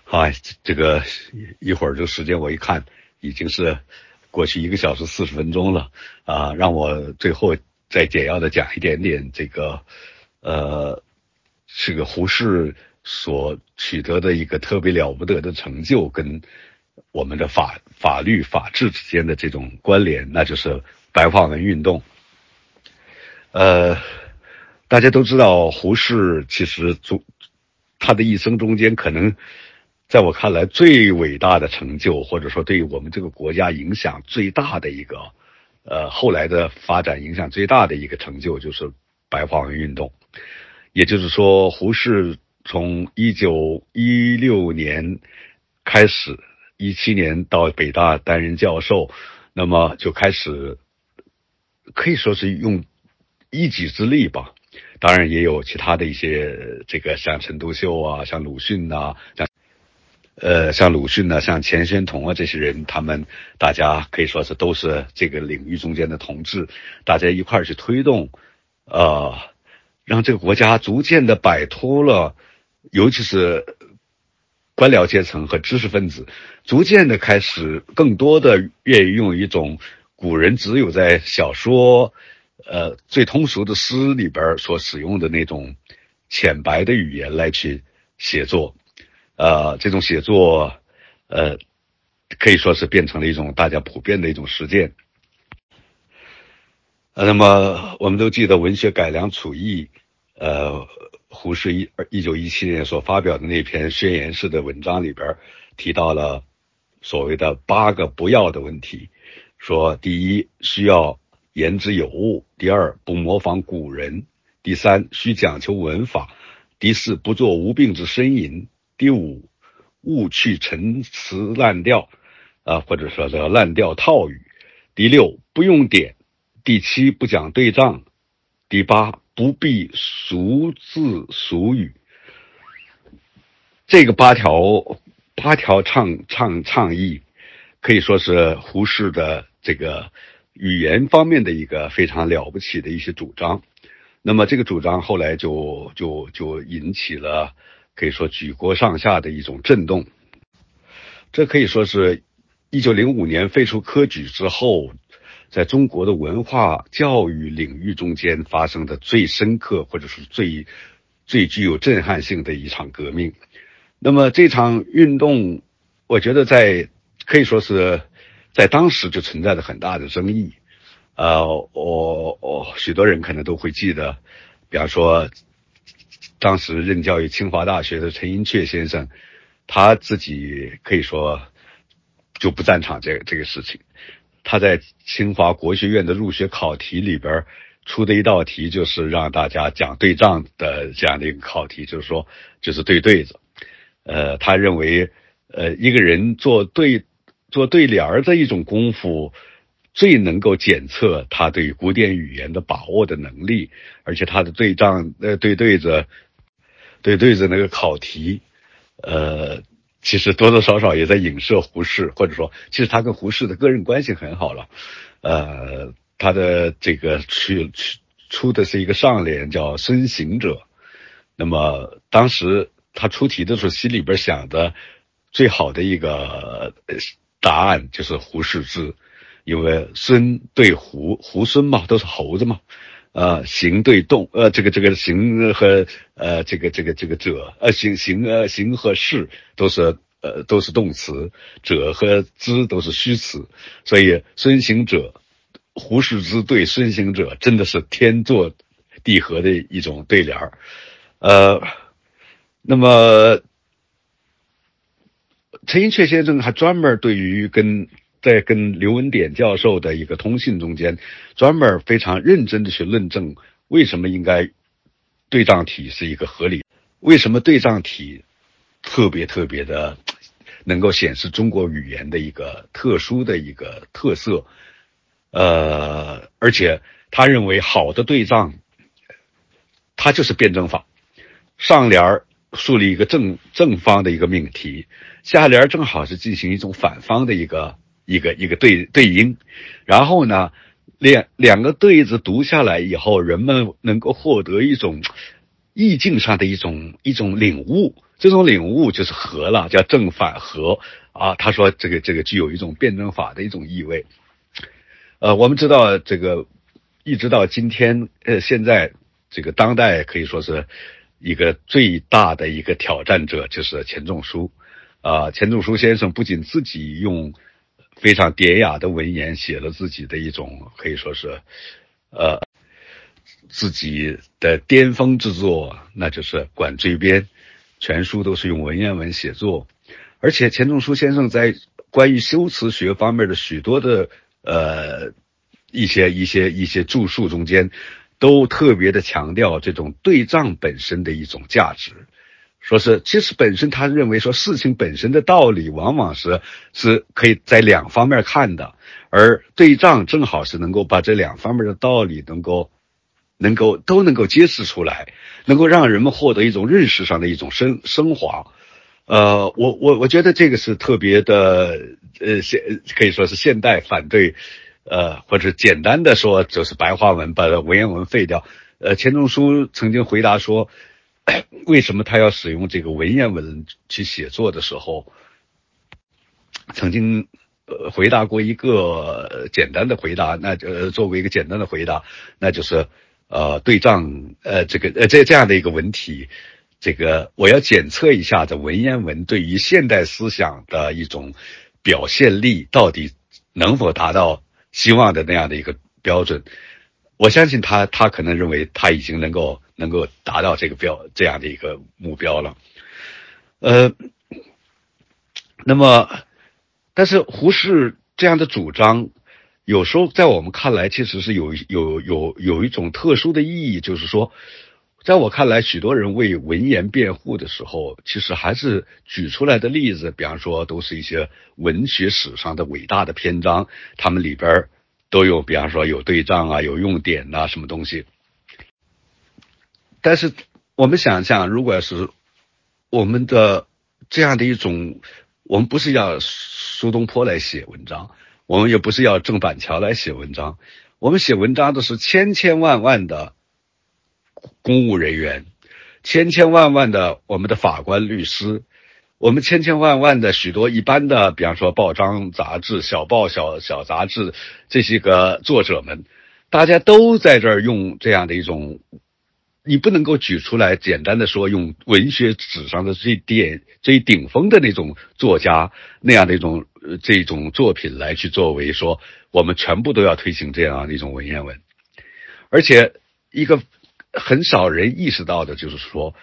好，这个一会儿这时间我一看已经是过去一个小时四十分钟了啊，让我最后再简要的讲一点点这个呃这个胡适所取得的一个特别了不得的成就跟我们的法法律法治之间的这种关联，那就是白话文运动。呃，大家都知道胡适其实中他的一生中间，可能在我看来最伟大的成就，或者说对于我们这个国家影响最大的一个，呃，后来的发展影响最大的一个成就，就是白话文运动。也就是说，胡适从一九一六年开始，一七年到北大担任教授，那么就开始可以说是用。一己之力吧，当然也有其他的一些这个像陈独秀啊，像鲁迅呐，像呃像鲁迅呢，像钱玄同啊这些人，他们大家可以说是都是这个领域中间的同志，大家一块儿去推动，呃，让这个国家逐渐的摆脱了，尤其是官僚阶层和知识分子，逐渐的开始更多的愿意用一种古人只有在小说。呃，最通俗的诗里边所使用的那种浅白的语言来去写作，呃，这种写作，呃，可以说是变成了一种大家普遍的一种实践。呃，那么我们都记得文学改良刍议，呃，胡适一一九一七年所发表的那篇宣言式的文章里边提到了所谓的八个不要的问题，说第一需要。言之有物。第二，不模仿古人。第三，需讲求文法。第四，不做无病之呻吟。第五，勿去陈词滥调，啊，或者说这个滥调套语。第六，不用典。第七，不讲对仗。第八，不必俗字俗语。这个八条八条倡倡倡议，可以说是胡适的这个。语言方面的一个非常了不起的一些主张，那么这个主张后来就就就引起了可以说举国上下的一种震动。这可以说是一九零五年废除科举之后，在中国的文化教育领域中间发生的最深刻或者是最最具有震撼性的一场革命。那么这场运动，我觉得在可以说是。在当时就存在着很大的争议，呃，我我许多人可能都会记得，比方说，当时任教于清华大学的陈寅恪先生，他自己可以说就不赞成这个这个事情。他在清华国学院的入学考题里边出的一道题，就是让大家讲对仗的这样的一个考题，就是说就是对对子。呃，他认为，呃，一个人做对做对联儿的一种功夫，最能够检测他对古典语言的把握的能力，而且他的对仗呃对对子对对子那个考题，呃。其实多多少少也在影射胡适，或者说，其实他跟胡适的个人关系很好了。呃，他的这个去出出的是一个上联，叫“孙行者”。那么当时他出题的时候，心里边想的最好的一个答案就是胡适之，因为孙对胡，胡孙嘛，都是猴子嘛。呃，行对动，呃，这个这个行和呃，这个这个这个者，呃，行行呃行和事都是呃都是动词，者和之都是虚词，所以孙行者，胡适之对孙行者真的是天作地合的一种对联儿，呃，那么陈寅恪先生还专门对于跟。在跟刘文典教授的一个通信中间，专门非常认真的去论证为什么应该对仗体是一个合理，为什么对仗体特别特别的能够显示中国语言的一个特殊的一个特色，呃，而且他认为好的对仗，它就是辩证法，上联儿树立一个正正方的一个命题，下联正好是进行一种反方的一个。一个一个对对应，然后呢，两两个对子读下来以后，人们能够获得一种意境上的一种一种领悟，这种领悟就是和了，叫正反和啊。他说这个这个具有一种辩证法的一种意味。呃，我们知道这个一直到今天，呃，现在这个当代可以说是一个最大的一个挑战者就是钱钟书啊。钱钟书先生不仅自己用非常典雅的文言写了自己的一种可以说是，呃，自己的巅峰之作，那就是《管锥编》，全书都是用文言文写作。而且钱钟书先生在关于修辞学方面的许多的呃一些一些一些著述中间，都特别的强调这种对仗本身的一种价值。说是，其实本身他认为说事情本身的道理往往是是可以在两方面看的，而对仗正好是能够把这两方面的道理能够能够都能够揭示出来，能够让人们获得一种认识上的一种升升华。呃，我我我觉得这个是特别的，呃，现可以说是现代反对，呃，或者简单的说就是白话文把文言文废掉。呃，钱钟书曾经回答说。为什么他要使用这个文言文去写作的时候，曾经呃回答过一个简单的回答，那就作为一个简单的回答，那就是呃对仗呃这个呃这这样的一个文体，这个我要检测一下这文言文对于现代思想的一种表现力到底能否达到希望的那样的一个标准。我相信他，他可能认为他已经能够能够达到这个标这样的一个目标了，呃，那么，但是胡适这样的主张，有时候在我们看来，其实是有有有有一种特殊的意义，就是说，在我看来，许多人为文言辩护的时候，其实还是举出来的例子，比方说，都是一些文学史上的伟大的篇章，他们里边都有，比方说有对仗啊，有用典呐，什么东西。但是我们想象，如果是我们的这样的一种，我们不是要苏东坡来写文章，我们也不是要郑板桥来写文章，我们写文章的是千千万万的公务人员，千千万万的我们的法官、律师。我们千千万万的许多一般的，比方说报章、杂志、小报、小小杂志这些个作者们，大家都在这儿用这样的一种，你不能够举出来简单的说用文学史上的最巅、最顶峰的那种作家那样的一种呃这种作品来去作为说我们全部都要推行这样的一种文言文，而且一个很少人意识到的就是说。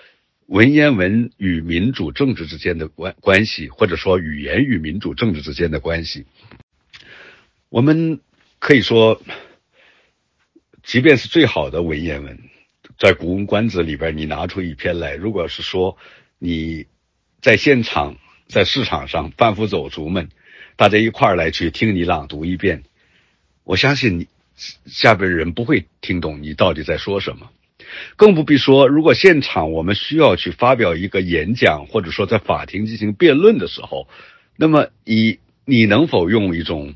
文言文与民主政治之间的关关系，或者说语言与民主政治之间的关系。我们可以说，即便是最好的文言文，在《古文观止》里边，你拿出一篇来，如果是说你在现场、在市场上贩夫走卒们，大家一块儿来去听你朗读一遍，我相信你下边人不会听懂你到底在说什么。更不必说，如果现场我们需要去发表一个演讲，或者说在法庭进行辩论的时候，那么你你能否用一种，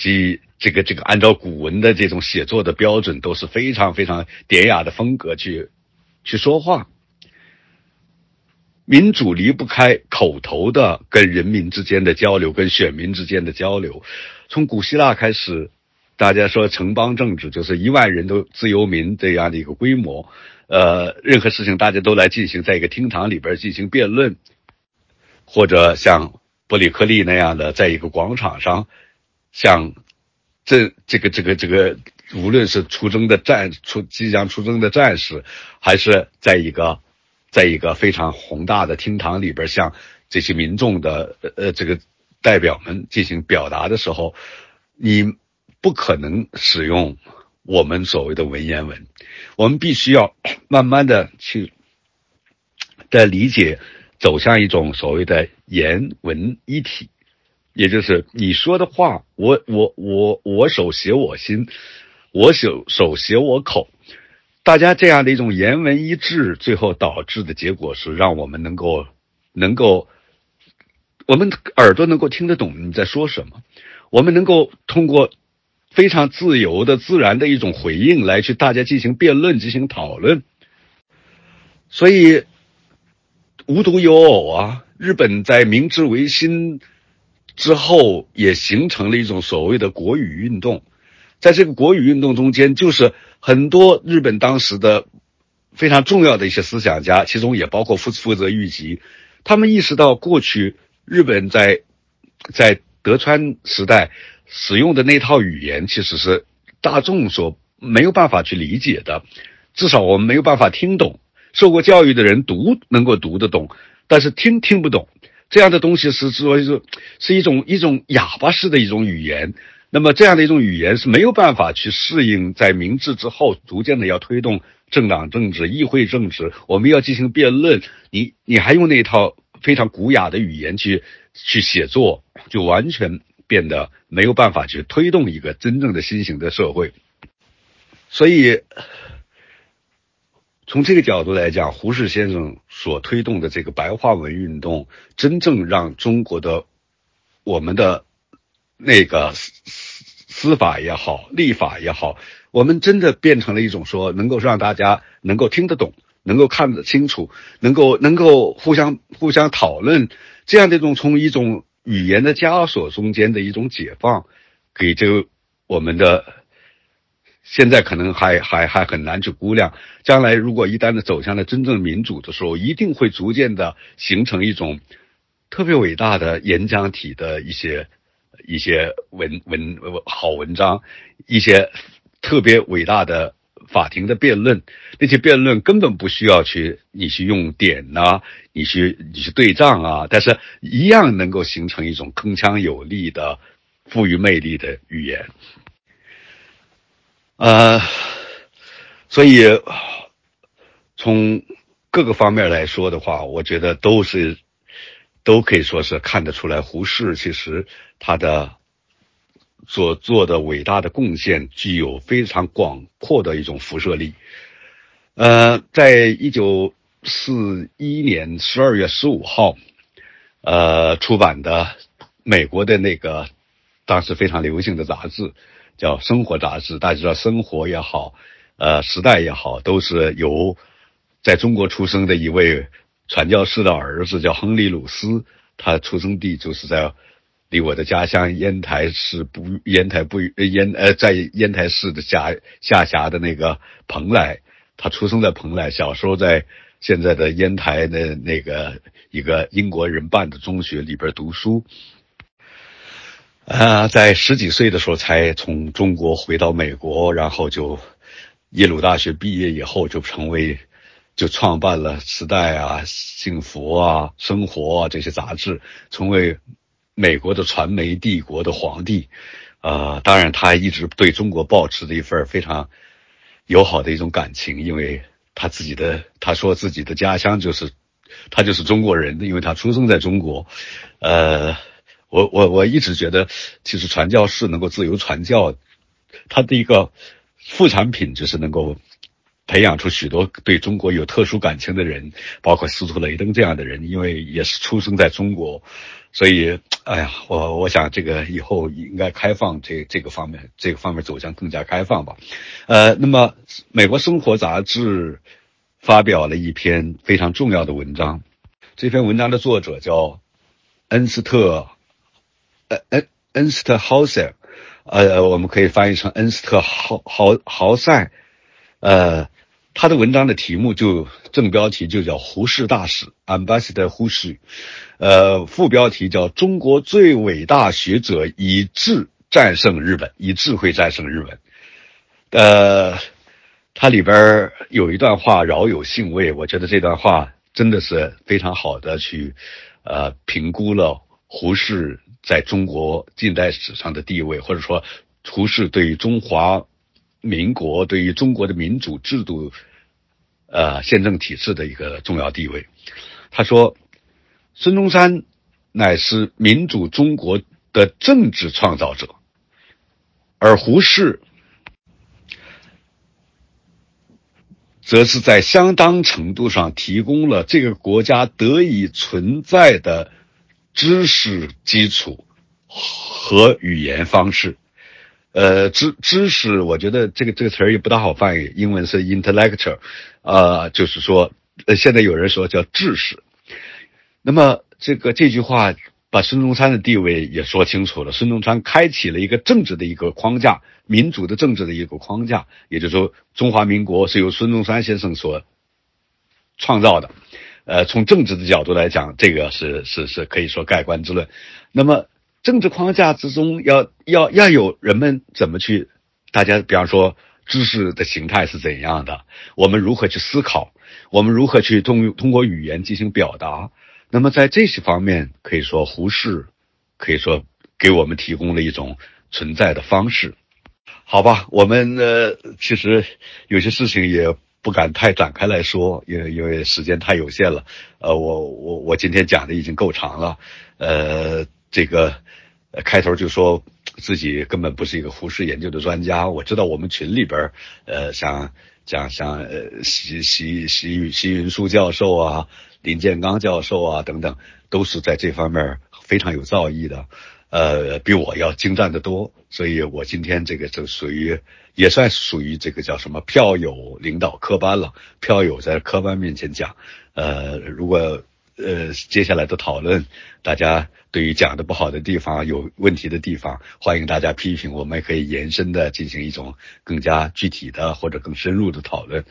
即这个这个按照古文的这种写作的标准，都是非常非常典雅的风格去去说话？民主离不开口头的跟人民之间的交流，跟选民之间的交流，从古希腊开始。大家说城邦政治就是一万人都自由民这样的一个规模，呃，任何事情大家都来进行在一个厅堂里边进行辩论，或者像伯里克利那样的，在一个广场上，像这这个这个这个，无论是出征的战出即将出征的战士，还是在一个在一个非常宏大的厅堂里边，向这些民众的呃这个代表们进行表达的时候，你。不可能使用我们所谓的文言文，我们必须要慢慢的去的理解，走向一种所谓的言文一体，也就是你说的话，我我我我手写我心，我手手写我口，大家这样的一种言文一致，最后导致的结果是让我们能够能够，我们耳朵能够听得懂你在说什么，我们能够通过。非常自由的、自然的一种回应，来去大家进行辩论、进行讨论。所以无独有偶啊，日本在明治维新之后，也形成了一种所谓的国语运动。在这个国语运动中间，就是很多日本当时的非常重要的一些思想家，其中也包括负负责御吉，他们意识到过去日本在在德川时代。使用的那套语言其实是大众所没有办法去理解的，至少我们没有办法听懂。受过教育的人读能够读得懂，但是听听不懂。这样的东西是说是是一种一种哑巴式的一种语言。那么这样的一种语言是没有办法去适应在明治之后逐渐的要推动政党政治、议会政治，我们要进行辩论。你你还用那套非常古雅的语言去去写作，就完全。变得没有办法去推动一个真正的新型的社会，所以从这个角度来讲，胡适先生所推动的这个白话文运动，真正让中国的我们的那个司司法也好，立法也好，我们真的变成了一种说能够让大家能够听得懂，能够看得清楚，能够能够互相互相讨论这样的一种从一种。语言的枷锁中间的一种解放，给这个我们的现在可能还还还很难去估量，将来如果一旦的走向了真正民主的时候，一定会逐渐的形成一种特别伟大的演讲体的一些一些文文好文章，一些特别伟大的。法庭的辩论，那些辩论根本不需要去你去用点呐，你去你去对仗啊，但是一样能够形成一种铿锵有力的、富于魅力的语言。呃，所以从各个方面来说的话，我觉得都是都可以说是看得出来，胡适其实他的。所做的伟大的贡献具有非常广阔的一种辐射力。呃，在一九四一年十二月十五号，呃，出版的美国的那个当时非常流行的杂志叫《生活》杂志，大家知道，《生活》也好，呃，《时代》也好，都是由在中国出生的一位传教士的儿子叫亨利·鲁斯，他出生地就是在。离我的家乡烟台市不烟台不烟呃在烟台市的下下辖的那个蓬莱，他出生在蓬莱，小时候在现在的烟台的那个一个英国人办的中学里边读书，啊，在十几岁的时候才从中国回到美国，然后就耶鲁大学毕业以后就成为就创办了《时代》啊、《幸福》啊、《生活》啊这些杂志，成为美国的传媒帝国的皇帝。呃，当然，他一直对中国保持着一份非常友好的一种感情，因为他自己的他说自己的家乡就是他就是中国人，因为他出生在中国。呃，我我我一直觉得，其实传教士能够自由传教，他的一个副产品就是能够培养出许多对中国有特殊感情的人，包括司徒雷登这样的人，因为也是出生在中国。所以，哎呀，我我想这个以后应该开放这这个方面，这个方面走向更加开放吧。呃，那么美国生活杂志发表了一篇非常重要的文章，这篇文章的作者叫恩斯特，呃恩恩斯特豪塞，呃，我们可以翻译成恩斯特豪豪豪塞，呃。他的文章的题目就正标题就叫“胡适大使 ”（Ambassador 胡适），呃，副标题叫“中国最伟大学者以智战胜日本，以智慧战胜日本”。呃，它里边有一段话饶有兴味，我觉得这段话真的是非常好的去，呃，评估了胡适在中国近代史上的地位，或者说胡适对于中华。民国对于中国的民主制度，呃，宪政体制的一个重要地位。他说，孙中山乃是民主中国的政治创造者，而胡适则是在相当程度上提供了这个国家得以存在的知识基础和语言方式。呃，知知识，我觉得这个这个词儿也不大好翻译，英文是 intellectual，呃，就是说，呃，现在有人说叫知识。那么这个这句话把孙中山的地位也说清楚了。孙中山开启了一个政治的一个框架，民主的政治的一个框架，也就是说，中华民国是由孙中山先生所创造的。呃，从政治的角度来讲，这个是是是可以说盖棺之论。那么。政治框架之中，要要要有人们怎么去？大家比方说，知识的形态是怎样的？我们如何去思考？我们如何去通通过语言进行表达？那么在这些方面，可以说胡适可以说给我们提供了一种存在的方式。好吧，我们呃其实有些事情也不敢太展开来说，因为因为时间太有限了。呃，我我我今天讲的已经够长了，呃。这个开头就说自己根本不是一个胡适研究的专家。我知道我们群里边呃，像像像呃，习习习习云书教授啊，林建刚教授啊等等，都是在这方面非常有造诣的，呃，比我要精湛的多。所以我今天这个就属于也算属于这个叫什么票友领导科班了。票友在科班面前讲，呃，如果。呃，接下来的讨论，大家对于讲的不好的地方、有问题的地方，欢迎大家批评，我们也可以延伸的进行一种更加具体的或者更深入的讨论。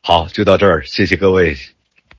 好，就到这儿，谢谢各位。